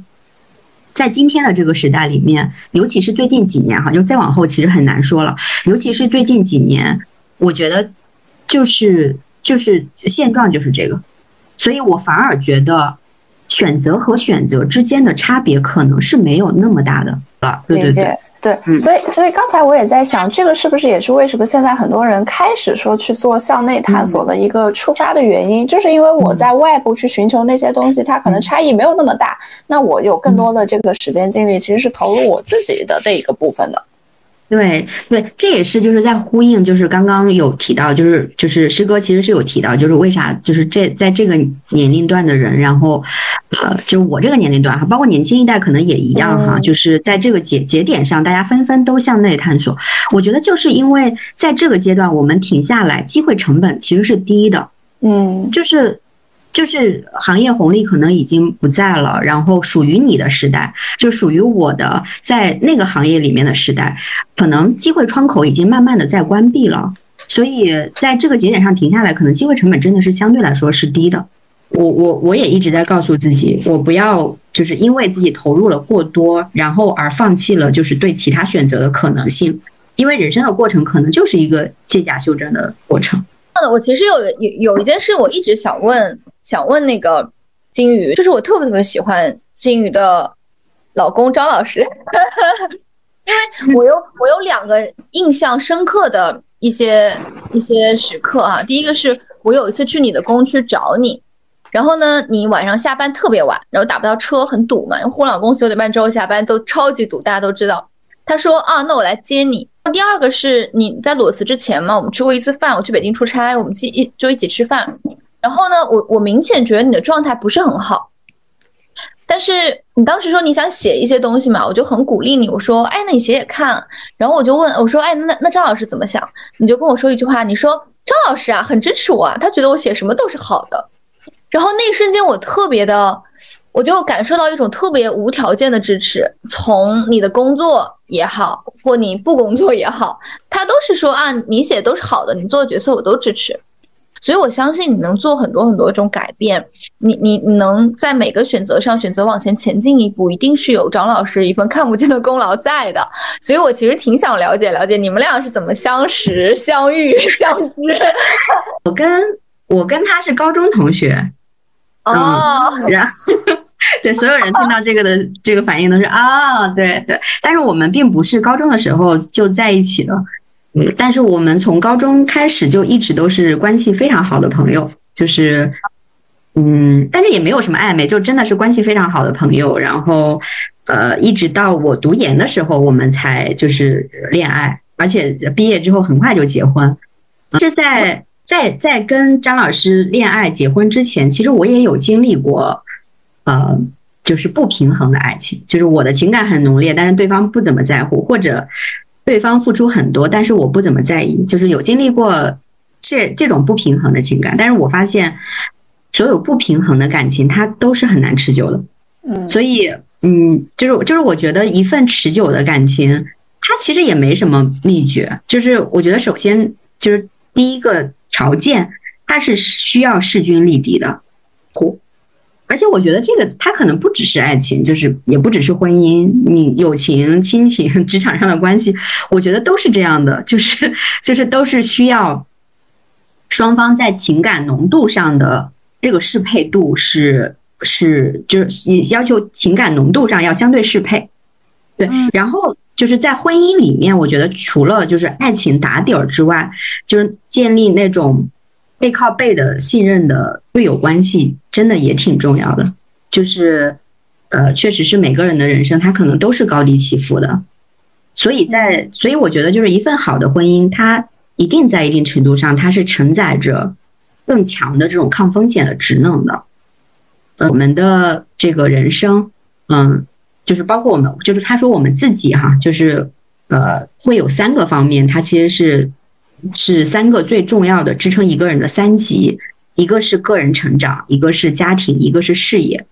D: 在今天的这个时代里面，尤其是最近几年哈，就再往后其实很难说了。尤其是最近几年，我觉得就是就是现状就是这个，所以我反而觉得，选择和选择之间的差别可能是没有那么大的。了。对对对，，
B: 对，
D: 嗯。
B: 所以所以刚才我也在想，这个是不是也是为什么现在很多人开始说去做向内探索的一个出发的原因，就是因为我在外部去寻求那些东西，它可能差异没有那么大，那我有更多的这个时间精力，其实是投入我自己的这一个部分的。
D: 对对，这也是就是在呼应，就是刚刚有提到，就是就是师哥其实是有提到，就是为啥就是这在这个年龄段的人，然后呃，就是我这个年龄段哈，包括年轻一代可能也一样哈，
B: 嗯。
D: 就是在这个节节点上，大家纷纷都向内探索。我觉得就是因为在这个阶段，我们停下来，机会成本其实是低的，
B: 嗯。
D: 就是就是行业红利可能已经不在了，然后属于你的时代，就属于我的在那个行业里面的时代，可能机会窗口已经慢慢的在关闭了，所以在这个节点上停下来，可能机会成本真的是相对来说是低的。我我我也一直在告诉自己，我不要就是因为自己投入了过多，然后而放弃了就是对其他选择的可能性，因为人生的过程可能就是一个借假修真的过程。
C: 我其实有有有一件事，我一直想问，想问那个金鱼，就是我特别特别喜欢金鱼的老公张老师，因为我有我有两个印象深刻的一些一些时刻啊。第一个是我有一次去你的工区找你，然后呢，你晚上下班特别晚，然后打不到车，很堵嘛，因为互联网公司九点半之后下班都超级堵，大家都知道。他说啊，那我来接你。第二个是你在裸辞之前嘛，我们吃过一次饭，我去北京出差，我们去一就一起吃饭。然后呢，我我明显觉得你的状态不是很好，但是你当时说你想写一些东西嘛，我就很鼓励你，我说，哎，那你写写看。然后我就问我说，哎，那那张老师怎么想？你就跟我说一句话，你说张老师啊，很支持我啊，他觉得我写什么都是好的。然后那一瞬间我特别的，我就感受到一种特别无条件的支持，从你的工作也好，或你不工作也好，他都是说啊，你写的都是好的，你做的角色我都支持。所以我相信你能做很多很多种改变，你你你能在每个选择上选择往前前进一步，一定是有张老师一份看不见的功劳在的。所以我其实挺想了解了解你们俩是怎么相识、相遇、相知。
D: 我跟我跟他是高中同学，
C: 哦，
D: 然后 对所有人听到这个的这个反应都是啊，对对，但是我们并不是高中的时候就在一起的，但是我们从高中开始就一直都是关系非常好的朋友，就是嗯，但是也没有什么暧昧，就真的是关系非常好的朋友，然后呃，一直到我读研的时候，我们才就是恋爱，而且毕业之后很快就结婚，是在。在在跟张老师恋爱、结婚之前，其实我也有经历过，呃，就是不平衡的爱情，就是我的情感很浓烈，但是对方不怎么在乎，或者对方付出很多，但是我不怎么在意，就是有经历过这这种不平衡的情感。但是我发现，所有不平衡的感情，它都是很难持久的。
B: 嗯，
D: 所以，嗯，就是就是，我觉得一份持久的感情，它其实也没什么秘诀。就是我觉得，首先就是第一个条件，它是需要势均力敌的，而且我觉得这个它可能不只是爱情，就是也不只是婚姻，你友情、亲情、职场上的关系，我觉得都是这样的，就是就是都是需要双方在情感浓度上的这个适配度是是就是要求情感浓度上要相对适配，对，然后就是在婚姻里面，我觉得除了就是爱情打底儿之外，就是建立那种背靠背的信任的队友关系，真的也挺重要的。就是呃，确实是每个人的人生，他可能都是高低起伏的，所以在所以我觉得就是一份好的婚姻，它一定在一定程度上，它是承载着更强的这种抗风险的职能的。呃，我们的这个人生，嗯。就是包括我们，就是他说我们自己哈，就是呃，会有三个方面，它其实是是三个最重要的支撑一个人的三级，一个是个人成长，一个是家庭，一个是事业。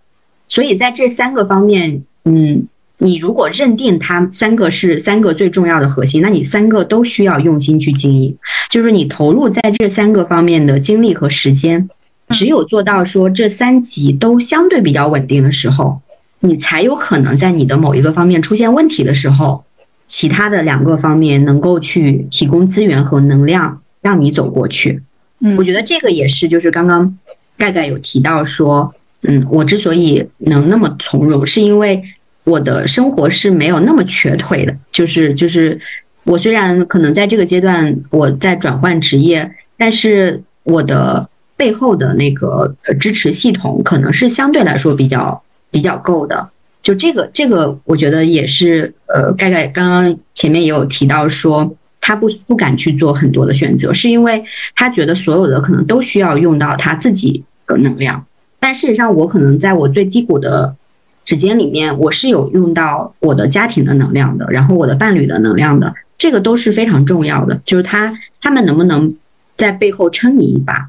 D: 所以在这三个方面，嗯，你如果认定它三个是三个最重要的核心，那你三个都需要用心去经营，就是你投入在这三个方面的精力和时间，只有做到说这三级都相对比较稳定的时候。你才有可能在你的某一个方面出现问题的时候，其他的两个方面能够去提供资源和能量让你走过去。
B: 嗯
D: 我觉得这个也是，就是刚刚盖盖有提到说，嗯，我之所以能那么从容，是因为我的生活是没有那么瘸腿的。就是就是，我虽然可能在这个阶段我在转换职业，但是我的背后的那个呃支持系统可能是相对来说比较比较够的。就这个这个，我觉得也是呃，盖盖刚刚前面也有提到说。他不不敢去做很多的选择，是因为他觉得所有的可能都需要用到他自己的能量。但事实上，我可能在我最低谷的时间里面，我是有用到我的家庭的能量的，然后我的伴侣的能量的，这个都是非常重要的。就是他他们能不能在背后撑你一把，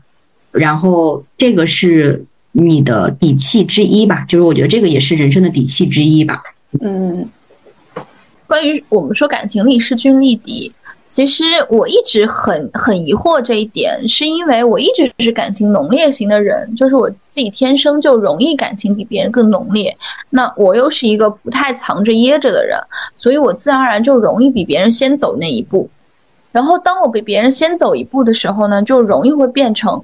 D: 然后这个是你的底气之一吧。就是我觉得这个也是人生的底气之一吧。
B: 嗯，
C: 关于我们说感情力势均力敌。其实我一直很很疑惑这一点，是因为我一直是感情浓烈型的人，就是我自己天生就容易感情比别人更浓烈。那我又是一个不太藏着掖着的人，所以我自然而然就容易比别人先走那一步。然后当我比别人先走一步的时候呢，就容易会变成，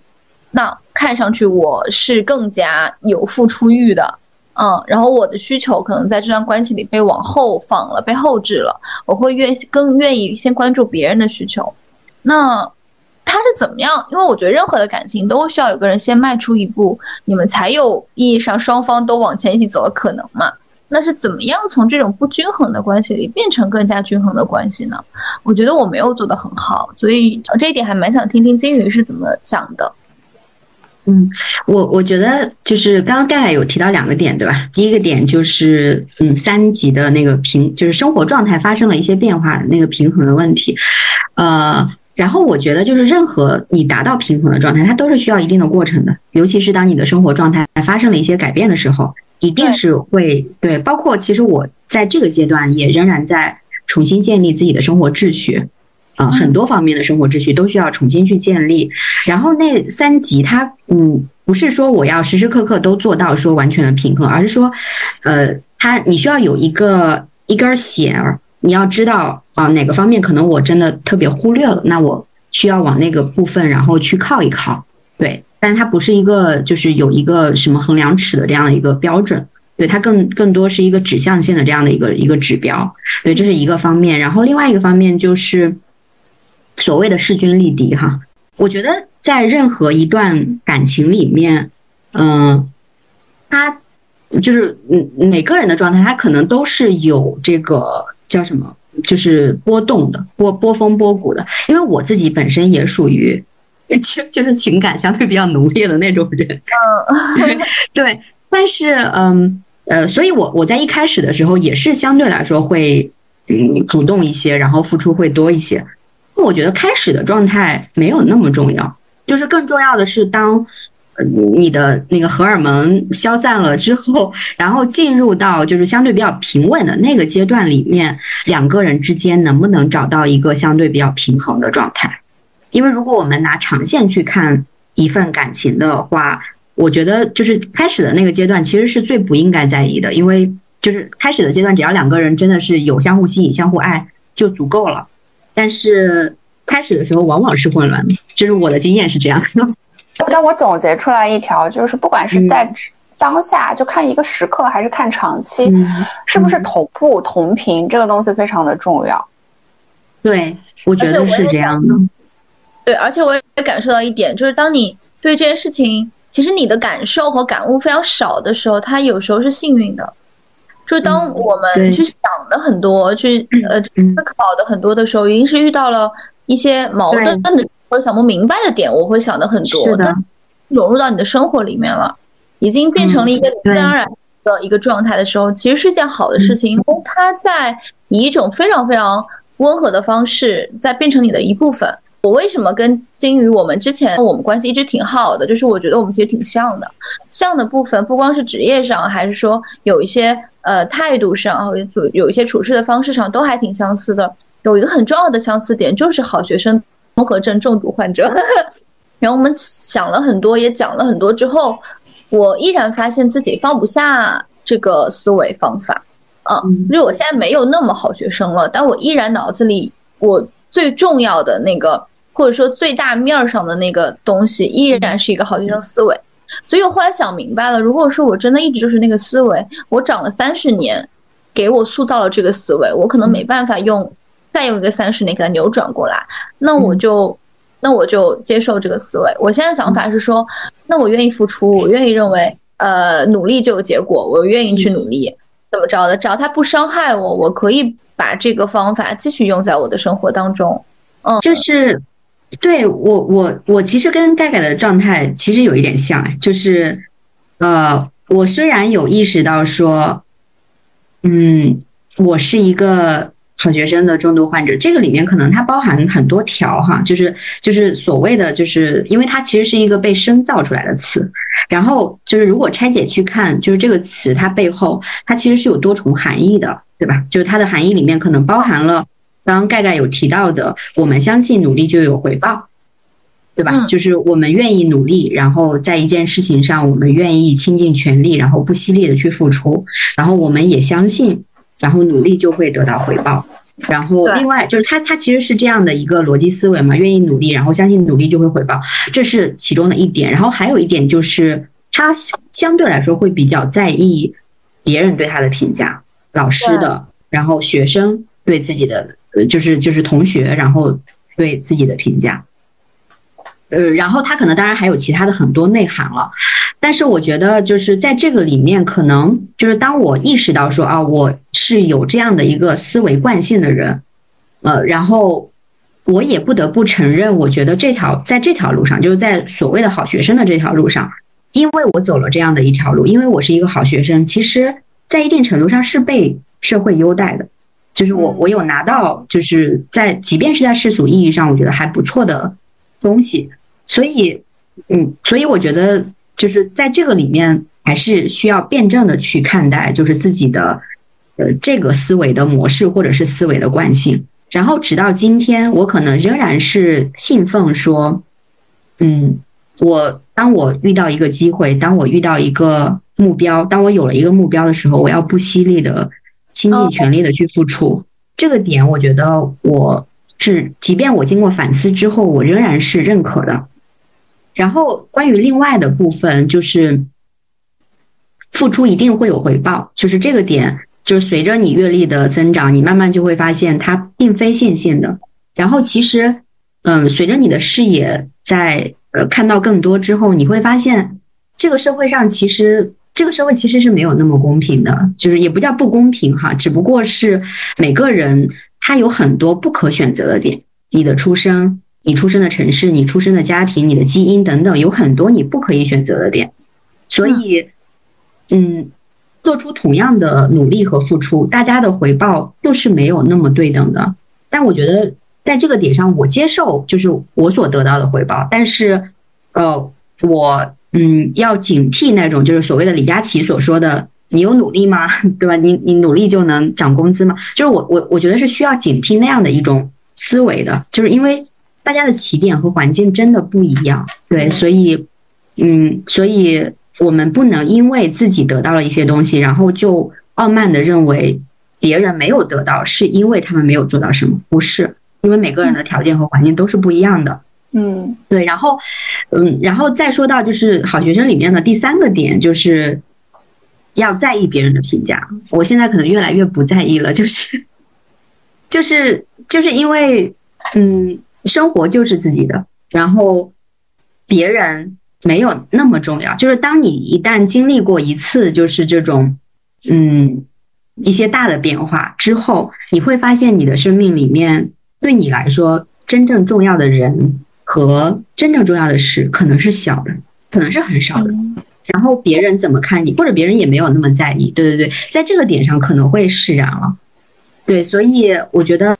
C: 那看上去我是更加有付出欲的。嗯，然后我的需求可能在这段关系里被往后放了，被后置了。我会愿更愿意先关注别人的需求。那他是怎么样？因为我觉得任何的感情都需要有个人先迈出一步，你们才有意义上双方都往前一起走的可能嘛。那是怎么样从这种不均衡的关系里变成更加均衡的关系呢？我觉得我没有做得很好，所以这一点还蛮想听听金鱼是怎么想的。
D: 嗯，我我觉得就是刚刚盖盖有提到两个点，对吧？第一个点就是，嗯，三级的那个平，就是生活状态发生了一些变化，那个平衡的问题。呃，然后我觉得就是任何你达到平衡的状态，它都是需要一定的过程的，尤其是当你的生活状态发生了一些改变的时候，一定是会对。包括其实我在这个阶段也仍然在重新建立自己的生活秩序。啊、很多方面的生活秩序都需要重新去建立。然后那三级它，嗯，不是说我要时时刻刻都做到说完全的平衡，而是说，呃，它你需要有一个一根弦儿，你要知道啊、哪个方面可能我真的特别忽略了，那我需要往那个部分然后去靠一靠。对，但它不是一个就是有一个什么衡量尺的这样的一个标准。对它更更多是一个指向性的这样的一个一个指标，对，这是一个方面。然后另外一个方面就是所谓的势均力敌哈。我觉得在任何一段感情里面，嗯，他就是嗯每个人的状态，他可能都是有这个叫什么，就是波动的波波峰波谷的。因为我自己本身也属于 就就是情感相对比较浓烈的那种人，
C: 嗯，
D: 对。但是，嗯，呃，所以我我在一开始的时候也是相对来说会，嗯，主动一些，然后付出会多一些。我觉得开始的状态没有那么重要，就是更重要的是当，你的那个荷尔蒙消散了之后，然后进入到就是相对比较平稳的那个阶段里面，两个人之间能不能找到一个相对比较平衡的状态？因为如果我们拿长线去看一份感情的话。我觉得就是开始的那个阶段，其实是最不应该在意的，因为就是开始的阶段，只要两个人真的是有相互吸引、相互爱就足够了。但是开始的时候往往是混乱的，就是我的经验是这样的。
B: 那我总结出来一条，就是不管是在当下，就看一个时刻，还是看长期，
D: 嗯、
B: 是不是同步同频，这个东西非常的重要。
D: 对，我觉得是这样的。
C: 对，而且我也感受到一点，就是当你对这件事情。其实你的感受和感悟非常少的时候，它有时候是幸运的。就是当我们去想的很多，去呃思考的很多的时候，一定是遇到了一些矛盾的或者想不明白的点，我会想的很多，但融入到你的生活里面了，已经变成了一个自然而然的一个状态的时候，其实是件好的事情，因为它在以一种非常非常温和的方式在变成你的一部分。我为什么跟金鱼我们之前我们关系一直挺好的？就是我觉得我们其实挺像的，像的部分不光是职业上，还是说有一些呃态度上，有有一些处事的方式上都还挺相似的。有一个很重要的相似点就是好学生综合症中毒患者。然后我们想了很多，也讲了很多之后，我依然发现自己放不下这个思维方法。啊，因为我现在没有那么好学生了，但我依然脑子里我最重要的那个。或者说最大面儿上的那个东西依然是一个好学生思维，所以我后来想明白了，如果说我真的一直就是那个思维，我长了三十年，给我塑造了这个思维，我可能没办法用再用一个三十年给它扭转过来，那我就那我就接受这个思维。我现在想法是说，那我愿意付出，我愿意认为，呃，努力就有结果，我愿意去努力，怎么着的，只要它不伤害我，我可以把这个方法继续用在我的生活当中。嗯，
D: 就是对我我我其实跟盖盖的状态其实有一点像，哎，就是呃，我虽然有意识到说，嗯，我是一个好学生的重度患者，这个里面可能它包含很多条哈，就是就是所谓的，就是因为它其实是一个被深造出来的词，然后就是如果拆解去看，就是这个词它背后它其实是有多重含义的，对吧？就是它的含义里面可能包含了刚刚盖盖有提到的，我们相信努力就有回报。对吧？
C: 嗯
D: 就是我们愿意努力，然后在一件事情上，我们愿意倾尽全力，然后不惜力的去付出，然后我们也相信，然后努力就会得到回报。然后另外就是他他其实是这样的一个逻辑思维嘛，愿意努力，然后相信努力就会回报，这是其中的一点。然后还有一点就是他相对来说会比较在意别人对他的评价，老师的，然后学生对自己的，呃就是就是同学，然后对自己的评价。呃，然后他可能当然还有其他的很多内涵了，但是我觉得就是在这个里面，可能就是当我意识到说啊，我是有这样的一个思维惯性的人，呃，然后我也不得不承认，我觉得这条在这条路上，就是在所谓的好学生的这条路上，因为我走了这样的一条路，因为我是一个好学生，其实在一定程度上是被社会优待的，就是我我有拿到，就是在即便是在世俗意义上，我觉得还不错的东西。所以，嗯，所以我觉得就是在这个里面，还是需要辩证的去看待，就是自己的呃这个思维的模式或者是思维的惯性。然后直到今天，我可能仍然是信奉说，嗯，我当我遇到一个机会，当我遇到一个目标，当我有了一个目标的时候，我要不惜力的倾尽全力的去付出。这个点，我觉得我是，即便我经过反思之后，我仍然是认可的。然后关于另外的部分，就是付出一定会有回报，就是这个点，就是随着你阅历的增长，你慢慢就会发现它并非线性的。然后其实，嗯，随着你的视野在呃看到更多之后，你会发现这个社会上其实这个社会其实是没有那么公平的，就是也不叫不公平哈，只不过是每个人他有很多不可选择的点，你的出生。你出生的城市、你出生的家庭、你的基因等等，有很多你不可以选择的点，所以，嗯，做出同样的努力和付出，大家的回报就是没有那么对等的。但我觉得在这个点上，我接受就是我所得到的回报，但是，呃，我嗯要警惕那种就是所谓的李佳琦所说的“你有努力吗？对吧？你你努力就能涨工资吗？”就是我我我觉得是需要警惕那样的一种思维的，就是因为。大家的起点和环境真的不一样，对，所以，嗯，所以我们不能因为自己得到了一些东西，然后就傲慢的认为别人没有得到，是因为他们没有做到什么？不是，因为每个人的条件和环境都是不一样的。
B: 嗯，
D: 对，然后，嗯，然后再说到就是好学生里面的第三个点，就是要在意别人的评价。我现在可能越来越不在意了，就是，就是，就是因为，嗯。生活就是自己的，然后别人没有那么重要。就是当你一旦经历过一次，就是这种嗯一些大的变化之后，你会发现你的生命里面对你来说真正重要的人和真正重要的事可能是小的，可能是很少的。然后别人怎么看你，或者别人也没有那么在意。对对对，在这个点上可能会释然了。对，所以我觉得。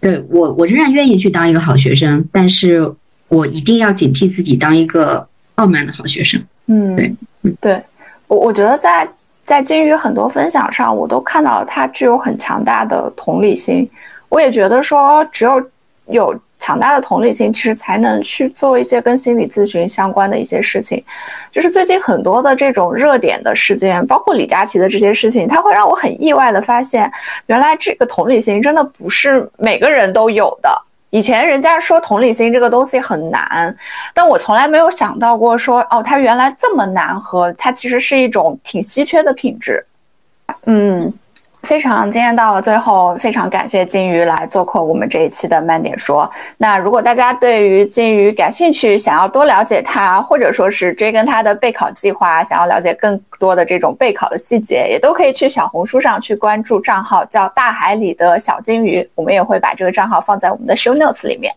D: 对我，我仍然愿意去当一个好学生，但是我一定要警惕自己当一个傲慢的好学生。
B: 嗯，
D: 对，嗯，
B: 对我我觉得在在金鱼很多分享上，我都看到他具有很强大的同理心。我也觉得说，只有有强大的同理心，其实才能去做一些跟心理咨询相关的一些事情。就是最近很多的这种热点的事件，包括李佳琦的这些事情，它会让我很意外的发现，原来这个同理心真的不是每个人都有的。以前人家说同理心这个东西很难，但我从来没有想到过说哦，它原来这么难和它其实是一种挺稀缺的品质。嗯。非常惊艳到了最后，非常感谢金鱼来做客我们这一期的慢点说。那如果大家对于金鱼感兴趣，想要多了解他，或者说是追根他的备考计划，想要了解更多的这种备考的细节，也都可以去小红书上去关注账号，叫大海里的小金鱼。我们也会把这个账号放在我们的 show notes 里面。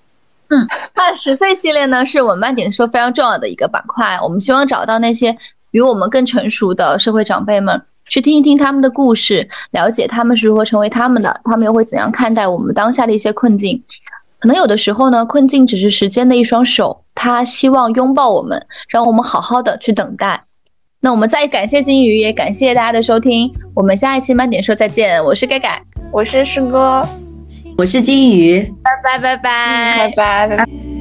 C: 嗯，那十岁系列呢，是我们慢点说非常重要的一个板块。我们希望找到那些比我们更成熟的社会长辈们。去听一听他们的故事，了解他们是如何成为他们的，他们又会怎样看待我们当下的一些困境。可能有的时候呢，困境只是时间的一双手，他希望拥抱我们，让我们好好的去等待。那我们再感谢金鱼，也感谢大家的收听。我们下一期慢点说再见。我是盖盖，
B: 我是师哥，
D: 我是金鱼，
C: 拜拜拜拜
B: 拜拜。
A: 如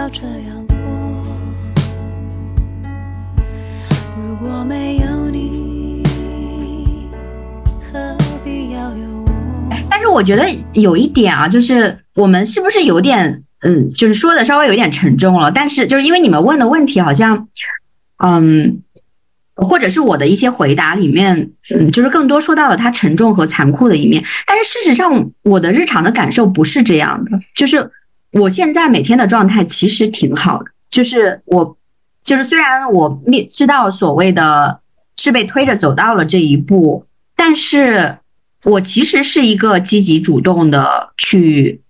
A: 要这样过。如果没有你，何必要有我？
D: 但是我觉得有一点啊，就是我们是不是有点，嗯，就是说的稍微有点沉重了。但是就是因为你们问的问题好像，嗯。或者是我的一些回答里面，嗯，就是更多说到了它沉重和残酷的一面。但是事实上，我的日常的感受不是这样的。就是我现在每天的状态其实挺好的。就是我，就是虽然我面知道所谓的是被推着走到了这一步，但是我其实是一个积极主动的去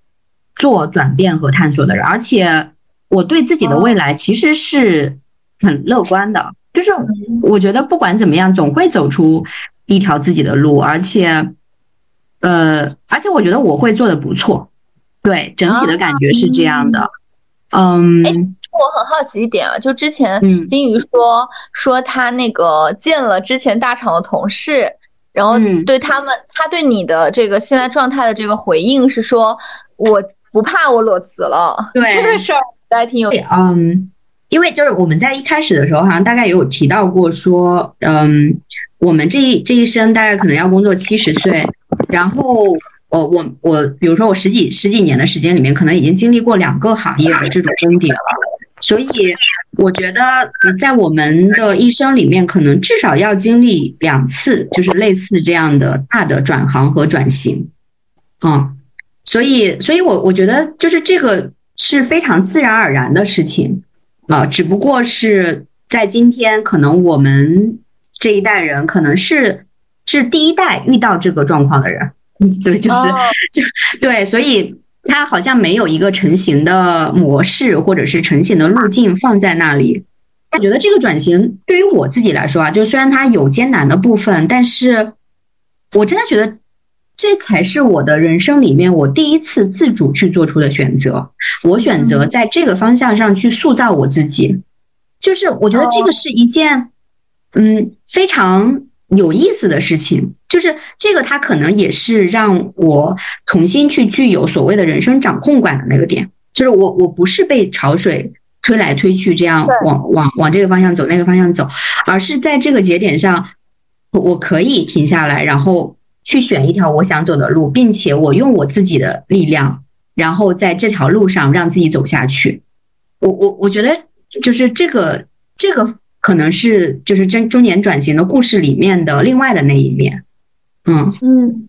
D: 做转变和探索的人，而且我对自己的未来其实是很乐观的。就是我觉得不管怎么样，总会走出一条自己的路，而且，呃，而且我觉得我会做的不错，对整体的感觉是这样的。嗯，哎，
C: 我很好奇一点啊，就之前金鱼说说他那个见了之前大厂的同事，然后对他们，他对你的这个现在状态的这个回应是说，我不怕我裸辞了，
D: 对
C: 这个事儿还挺有，
D: 嗯。因为就是我们在一开始的时候，好像大概也有提到过，说，嗯，我们这一这一生大概可能要工作七十岁，然后，我我我，比如说我十几十几年的时间里面，可能已经经历过两个行业的这种更迭了，所以我觉得在我们的一生里面，可能至少要经历两次，就是类似这样的大的转行和转型，嗯，所以，所以我我觉得就是这个是非常自然而然的事情。啊，只不过是在今天，可能我们这一代人可能是是第一代遇到这个状况的人，对，就是 就对，所以他好像没有一个成型的模式或者是成型的路径放在那里。我觉得这个转型对于我自己来说啊，就虽然它有艰难的部分，但是我真的觉得。这才是我的人生里面我第一次自主去做出的选择。我选择在这个方向上去塑造我自己，就是我觉得这个是一件，嗯，非常有意思的事情。就是这个，它可能也是让我重新去具有所谓的人生掌控感的那个点。就是我，我不是被潮水推来推去，这样往往往这个方向走，那个方向走，而是在这个节点上，我可以停下来，然后。去选一条我想走的路，并且我用我自己的力量，然后在这条路上让自己走下去。我我我觉得就是这个这个可能是就是中中年转型的故事里面的另外的那一面。
C: 嗯嗯，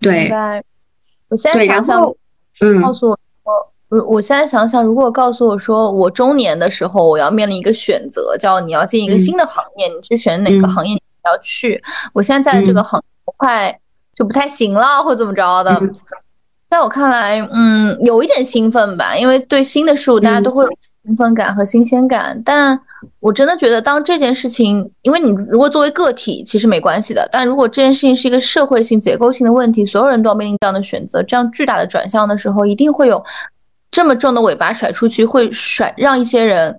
D: 对。
C: 我现在想想，嗯，告诉我，我我现在想想，如果告诉我说我中年的时候我要面临一个选择，叫你要进一个新的行业，你去选哪个行业你？要去，我现在在的这个行快就不太行了，或怎么着的。在我看来，嗯，有一点兴奋吧，因为对新的事物大家都会有兴奋感和新鲜感。但我真的觉得，当这件事情，因为你如果作为个体其实没关系的，但如果这件事情是一个社会性、结构性的问题，所有人都要面临这样的选择，这样巨大的转向的时候，一定会有这么重的尾巴甩出去，会甩让一些人。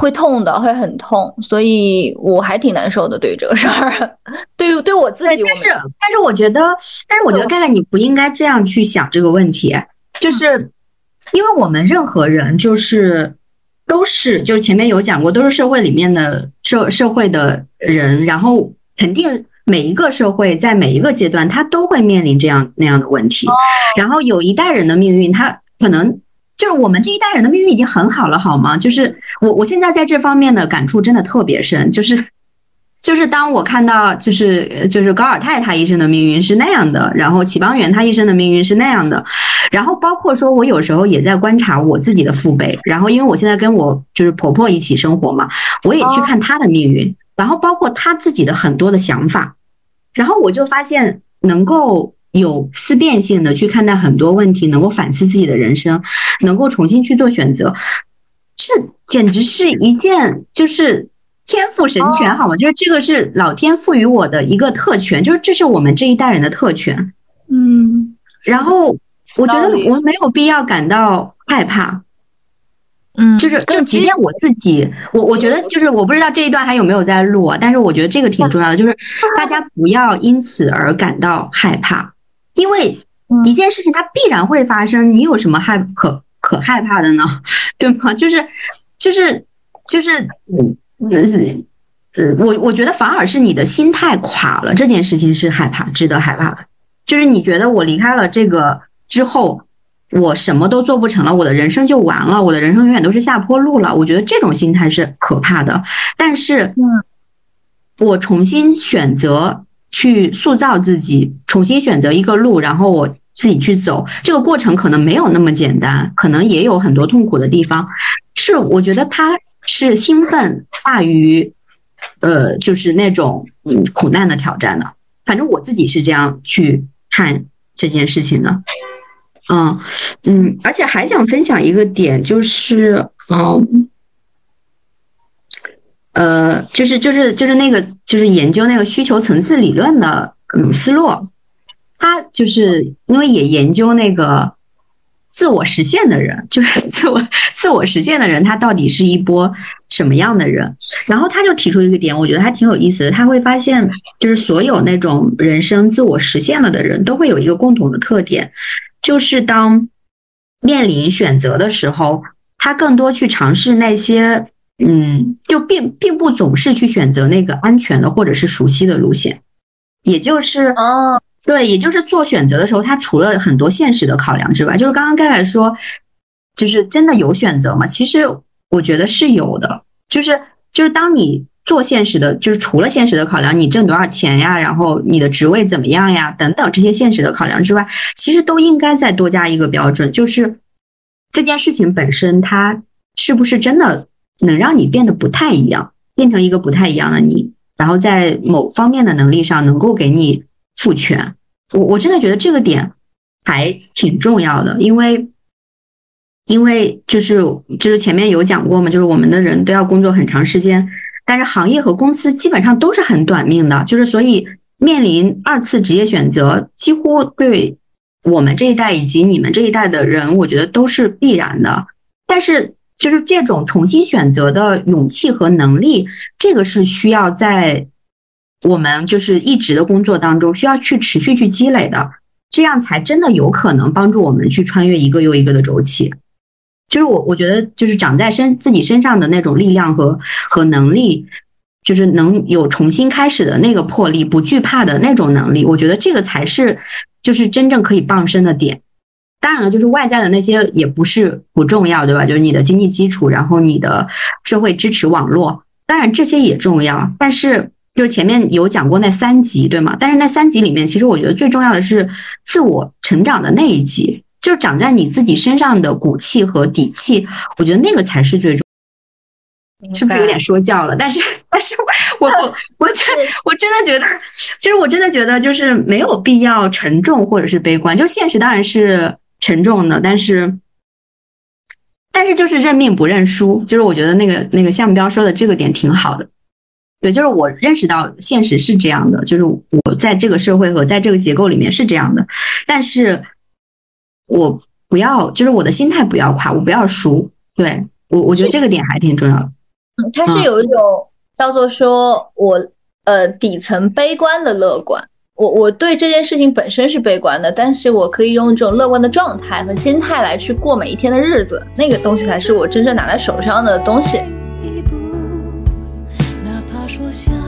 C: 会痛的，会很痛，所以我还挺难受的。对于这个事儿，对于对我自己，
D: 但是但是我觉得，但是我觉得盖盖你不应该这样去想这个问题，就是因为我们任何人就是都是就是前面有讲过，都是社会里面的社社会的人，然后肯定每一个社会在每一个阶段，他都会面临这样那样的问题。然后有一代人的命运，他可能就是我们这一代人的命运已经很好了，好吗？就是我我现在在这方面的感触真的特别深，就是。就是当我看到，就是就是高尔泰他一生的命运是那样的，然后启邦元他一生的命运是那样的，然后包括说我有时候也在观察我自己的父辈，然后因为我现在跟我就是婆婆一起生活嘛，我也去看她的命运，然后包括她自己的很多的想法，然后我就发现能够有思辨性的去看待很多问题，能够反思自己的人生，能够重新去做选择，这简直是一件就是。天赋神权，好吗？就是这个是老天赋予我的一个特权，就是这是我们这一代人的特权。
C: 嗯，
D: 然后我觉得我没有必要感到害怕。
C: 嗯，
D: 就是就即便我自己，我我觉得就是我不知道这一段还有没有在录，但是我觉得这个挺重要的，就是大家不要因此而感到害怕，因为一件事情它必然会发生，你有什么害可可害怕的呢？对吗？就是就是就是嗯。呃，我我觉得反而是你的心态垮了，这件事情是害怕，值得害怕的。就是你觉得我离开了这个之后，我什么都做不成了，我的人生就完了，我的人生永远都是下坡路了。我觉得这种心态是可怕的。但是，我重新选择去塑造自己，重新选择一个路，然后我自己去走，这个过程可能没有那么简单，可能也有很多痛苦的地方。是，我觉得他。是兴奋大于，呃，就是那种嗯苦难的挑战的。反正我自己是这样去看这件事情的。嗯嗯，而且还想分享一个点，就是嗯，呃，就是就是就是那个就是研究那个需求层次理论的鲁斯洛，他就是因为也研究那个。自我实现的人，就是自我自我实现的人，他到底是一波什么样的人？然后他就提出一个点，我觉得还挺有意思的。他会发现，就是所有那种人生自我实现了的人，都会有一个共同的特点，就是当面临选择的时候，他更多去尝试那些，嗯，就并并不总是去选择那个安全的或者是熟悉的路线，也就是
C: 哦。
D: 对，也就是做选择的时候，他除了很多现实的考量之外，就是刚刚盖盖说，就是真的有选择吗？其实我觉得是有的，就是就是当你做现实的，就是除了现实的考量，你挣多少钱呀，然后你的职位怎么样呀，等等这些现实的考量之外，其实都应该再多加一个标准，就是这件事情本身它是不是真的能让你变得不太一样，变成一个不太一样的你，然后在某方面的能力上能够给你赋权。我我真的觉得这个点还挺重要的，因为因为就是就是前面有讲过嘛，就是我们的人都要工作很长时间，但是行业和公司基本上都是很短命的，就是所以面临二次职业选择，几乎对我们这一代以及你们这一代的人，我觉得都是必然的。但是就是这种重新选择的勇气和能力，这个是需要在。我们就是一直的工作当中需要去持续去积累的，这样才真的有可能帮助我们去穿越一个又一个的周期。就是我我觉得，就是长在身自己身上的那种力量和和能力，就是能有重新开始的那个魄力，不惧怕的那种能力。我觉得这个才是就是真正可以傍身的点。当然了，就是外在的那些也不是不重要，对吧？就是你的经济基础，然后你的社会支持网络，当然这些也重要，但是。就是前面有讲过那三集，对吗？但是那三集里面，其实我觉得最重要的是自我成长的那一集，就是长在你自己身上的骨气和底气。我觉得那个才是最重，是不是有点说教了？但是，但是我我 我真我真的觉得，其实我真的觉得，就是没有必要沉重或者是悲观。就现实当然是沉重的，但是，但是就是认命不认输。就是我觉得那个那个项目标说的这个点挺好的。对，就是我认识到现实是这样的，就是我在这个社会和在这个结构里面是这样的，但是我不要，就是我的心态不要垮，我不要输。对我，我觉得这个点还挺重要的。
C: 嗯，它是有一种叫做说我呃底层悲观的乐观，我我对这件事情本身是悲观的，但是我可以用这种乐观的状态和心态来去过每一天的日子，那个东西才是我真正拿在手上的东西。
A: 一步，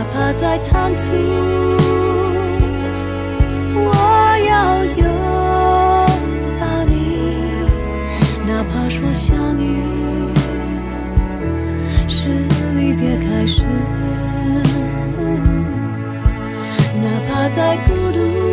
A: 哪怕再仓促，我要拥抱你。哪怕说相遇是离别开始，哪怕再孤独。